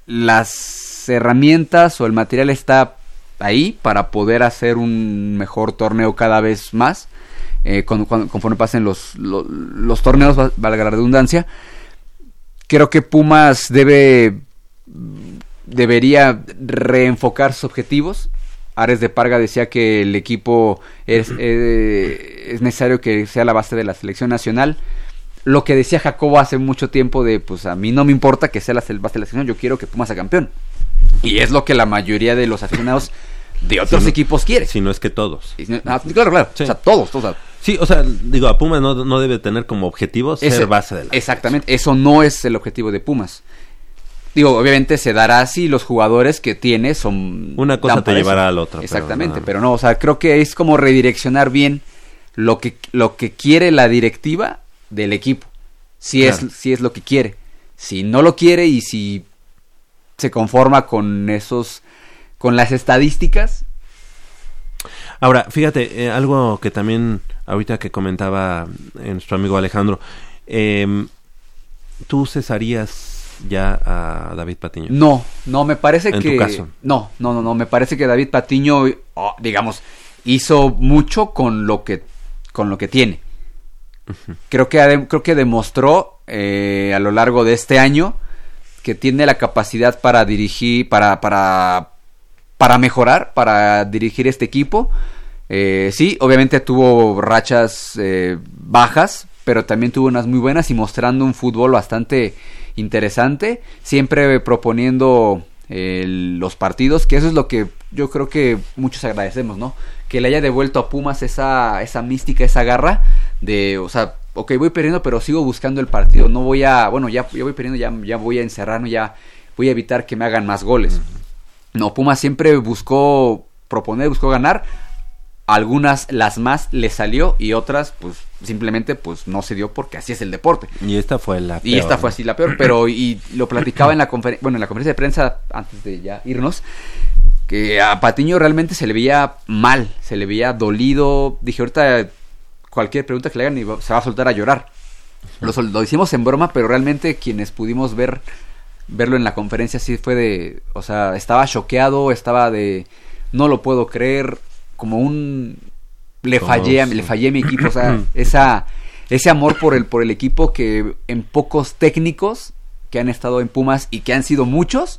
las herramientas o el material está ahí para poder hacer un mejor torneo cada vez más eh, con- con- conforme pasen los, lo- los torneos, va- valga la redundancia. Creo que Pumas debe debería reenfocar sus objetivos. Ares de Parga decía que el equipo es, eh, es necesario que sea la base de la selección nacional. Lo que decía Jacobo hace mucho tiempo de, pues a mí no me importa que sea la base de la selección, yo quiero que Pumas sea campeón. Y es lo que la mayoría de los aficionados de otros Si no- equipos quiere. Si no es que todos. Y- ah, claro, claro. Sí. O sea, todos, todos. Sí, o sea, digo, a Pumas no, no debe tener como objetivo ser base de la Exactamente, eso no es el objetivo de Pumas. Digo, obviamente se dará si los jugadores que tiene son... Una cosa te llevará a la otra, pero Exactamente, pero no, o sea, creo que es como redireccionar bien lo que, lo que quiere la directiva del equipo. Si, Claro. es, si es lo que quiere. Si no lo quiere y si se conforma con esos, con las estadísticas, Ahora, fíjate, eh, algo que también ahorita que comentaba eh, nuestro amigo Alejandro, eh, ¿tú cesarías ya a David Patiño? No, no, me parece En que... tu caso. No, no, no, no, me parece que David Patiño, oh, digamos, hizo mucho con lo que, con lo que tiene. Creo que, creo que demostró eh, a lo largo de este año que tiene la capacidad para dirigir, para, para, para mejorar, para dirigir este equipo. Eh, sí, obviamente tuvo rachas eh, bajas, pero también tuvo unas muy buenas y mostrando un fútbol bastante interesante, siempre proponiendo eh, los partidos, que eso es lo que yo creo que muchos agradecemos, ¿no? Que le haya devuelto a Pumas esa, esa mística, esa garra de, o sea, ok, voy perdiendo, pero sigo buscando el partido, no voy a, bueno, ya, ya voy perdiendo, ya, ya voy a encerrarme, ya voy a evitar que me hagan más goles. No, Pumas siempre buscó proponer, buscó ganar. Algunas, las más, le salió y otras, pues simplemente pues no se dio porque así es el deporte. Y esta fue la Y peor, esta fue así la peor, pero y lo platicaba en la conferencia, bueno, en la conferencia de prensa antes de ya irnos, que a Patiño realmente se le veía mal, se le veía dolido. Dije, ahorita cualquier pregunta que le hagan y se va a soltar a llorar. Lo, lo hicimos en broma, pero realmente quienes pudimos ver verlo en la conferencia sí fue de, o sea, estaba choqueado, estaba de no lo puedo creer, como un le fallé, a- le fallé a mi equipo, o sea, esa ese amor por el por el equipo que en pocos técnicos que han estado en Pumas y que han sido muchos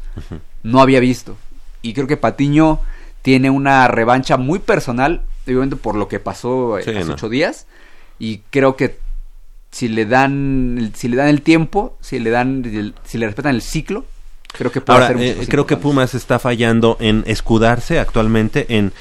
no había visto. Y creo que Patiño tiene una revancha muy personal, obviamente por lo que pasó eh, Sí, hace no. ocho días. Y creo que si le dan, si le dan el tiempo, si le dan, el- si le respetan el ciclo, creo que puede Ahora, hacer eh, creo que. Pumas está fallando en escudarse actualmente en...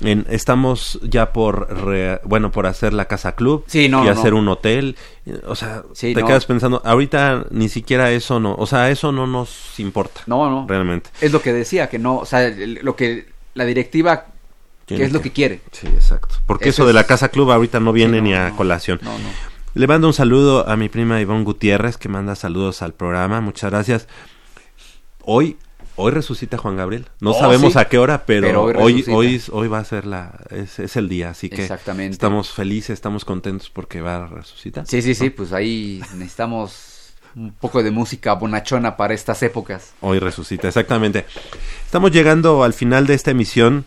En, estamos ya por re- bueno por hacer la casa club Sí, no, y no, hacer no. un hotel o sea Sí, te quedas pensando ahorita ni siquiera eso no o sea eso no nos importa No, no. realmente Es lo que decía, que no, o sea, lo que la directiva, que es lo que quiere. sí exacto porque eso, Eso de la casa club ahorita no viene Sí, no, ni a no. colación no. Le mando un saludo a mi prima Ivonne Gutiérrez que manda saludos al programa. Muchas gracias. Hoy hoy resucita Juan Gabriel. No Oh, sabemos sí. a qué hora, pero, Pero hoy hoy hoy hoy va a ser la es, es el día, así que Exactamente. estamos felices, estamos contentos porque va a resucitar. Sí, sí, sí, pues ahí necesitamos un poco de música bonachona para estas épocas. Hoy resucita, exactamente. Estamos llegando al final de esta emisión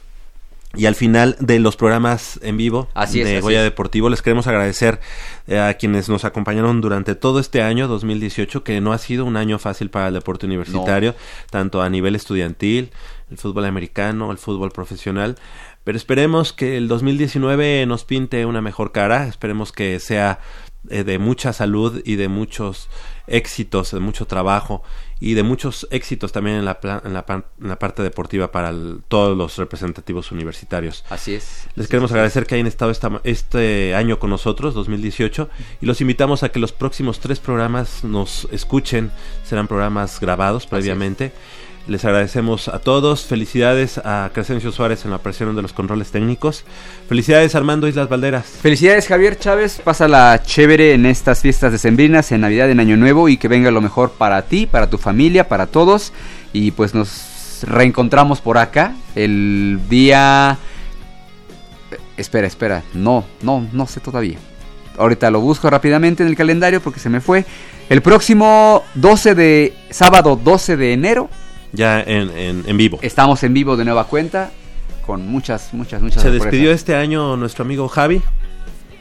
y al final de los programas en vivo Así es, de así Goya es. Deportivo. Les queremos agradecer eh, a quienes nos acompañaron durante todo este año 2018, que no ha sido un año fácil para el deporte universitario, tanto a nivel estudiantil, el fútbol americano, el fútbol profesional. Pero esperemos que el 2019 nos pinte una mejor cara, esperemos que sea eh, de mucha salud y de muchos éxitos, de mucho trabajo y de muchos éxitos también en la, en la, en la parte deportiva para el- todos los representativos universitarios. Así es. Les queremos agradecer que hayan estado esta- este año con nosotros, 2018, y los invitamos a que los próximos tres programas nos escuchen. Serán programas grabados previamente. Les agradecemos a todos. Felicidades a Crescencio Suárez en la presión de los controles técnicos. Felicidades Armando Islas Valderas. Felicidades Javier Chávez, pásala chévere en estas fiestas decembrinas, en Navidad, en Año Nuevo y que venga lo mejor para ti, para tu familia, para todos y pues nos reencontramos por acá el día... Eh, Espera, espera, no, no, no sé todavía. Ahorita lo busco rápidamente en el calendario porque se me fue. El próximo 12 de sábado 12 de enero Ya en, en, en vivo. estamos en vivo de nueva cuenta con muchas, muchas, muchas Se sorpresas. despidió este año nuestro amigo Javi.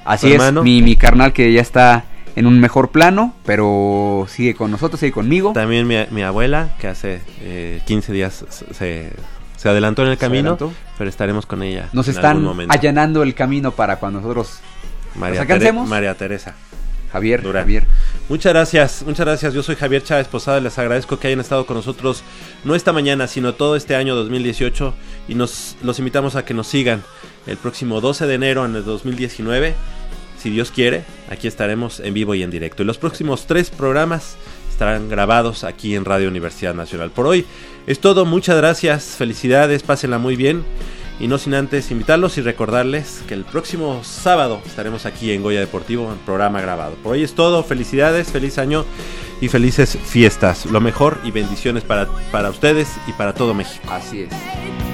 Así es, mi, mi carnal que ya está en un mejor plano, pero sigue con nosotros, sigue conmigo. También mi, mi abuela, que hace eh, 15 días se, se adelantó en el camino, pero estaremos con ella. Nos en están algún momento. allanando el camino para cuando nosotros María, ¿Nos Tere- alcancemos? María Teresa. Javier, Durán. Javier. Muchas gracias, muchas gracias. Yo soy Javier Chávez Posada. Les agradezco que hayan estado con nosotros no esta mañana, sino todo este año 2018. Y nos los invitamos a que nos sigan el próximo 12 de enero en el 2019. Si Dios quiere, aquí estaremos en vivo y en directo. Y los próximos tres programas estarán grabados aquí en Radio Universidad Nacional. Por hoy es todo. Muchas gracias, felicidades, pásenla muy bien. Y no sin antes invitarlos y recordarles que el próximo sábado estaremos aquí en Goya Deportivo en programa grabado. Por hoy es todo, felicidades, feliz año y felices fiestas. Lo mejor y bendiciones para, para ustedes y para todo México. Así es.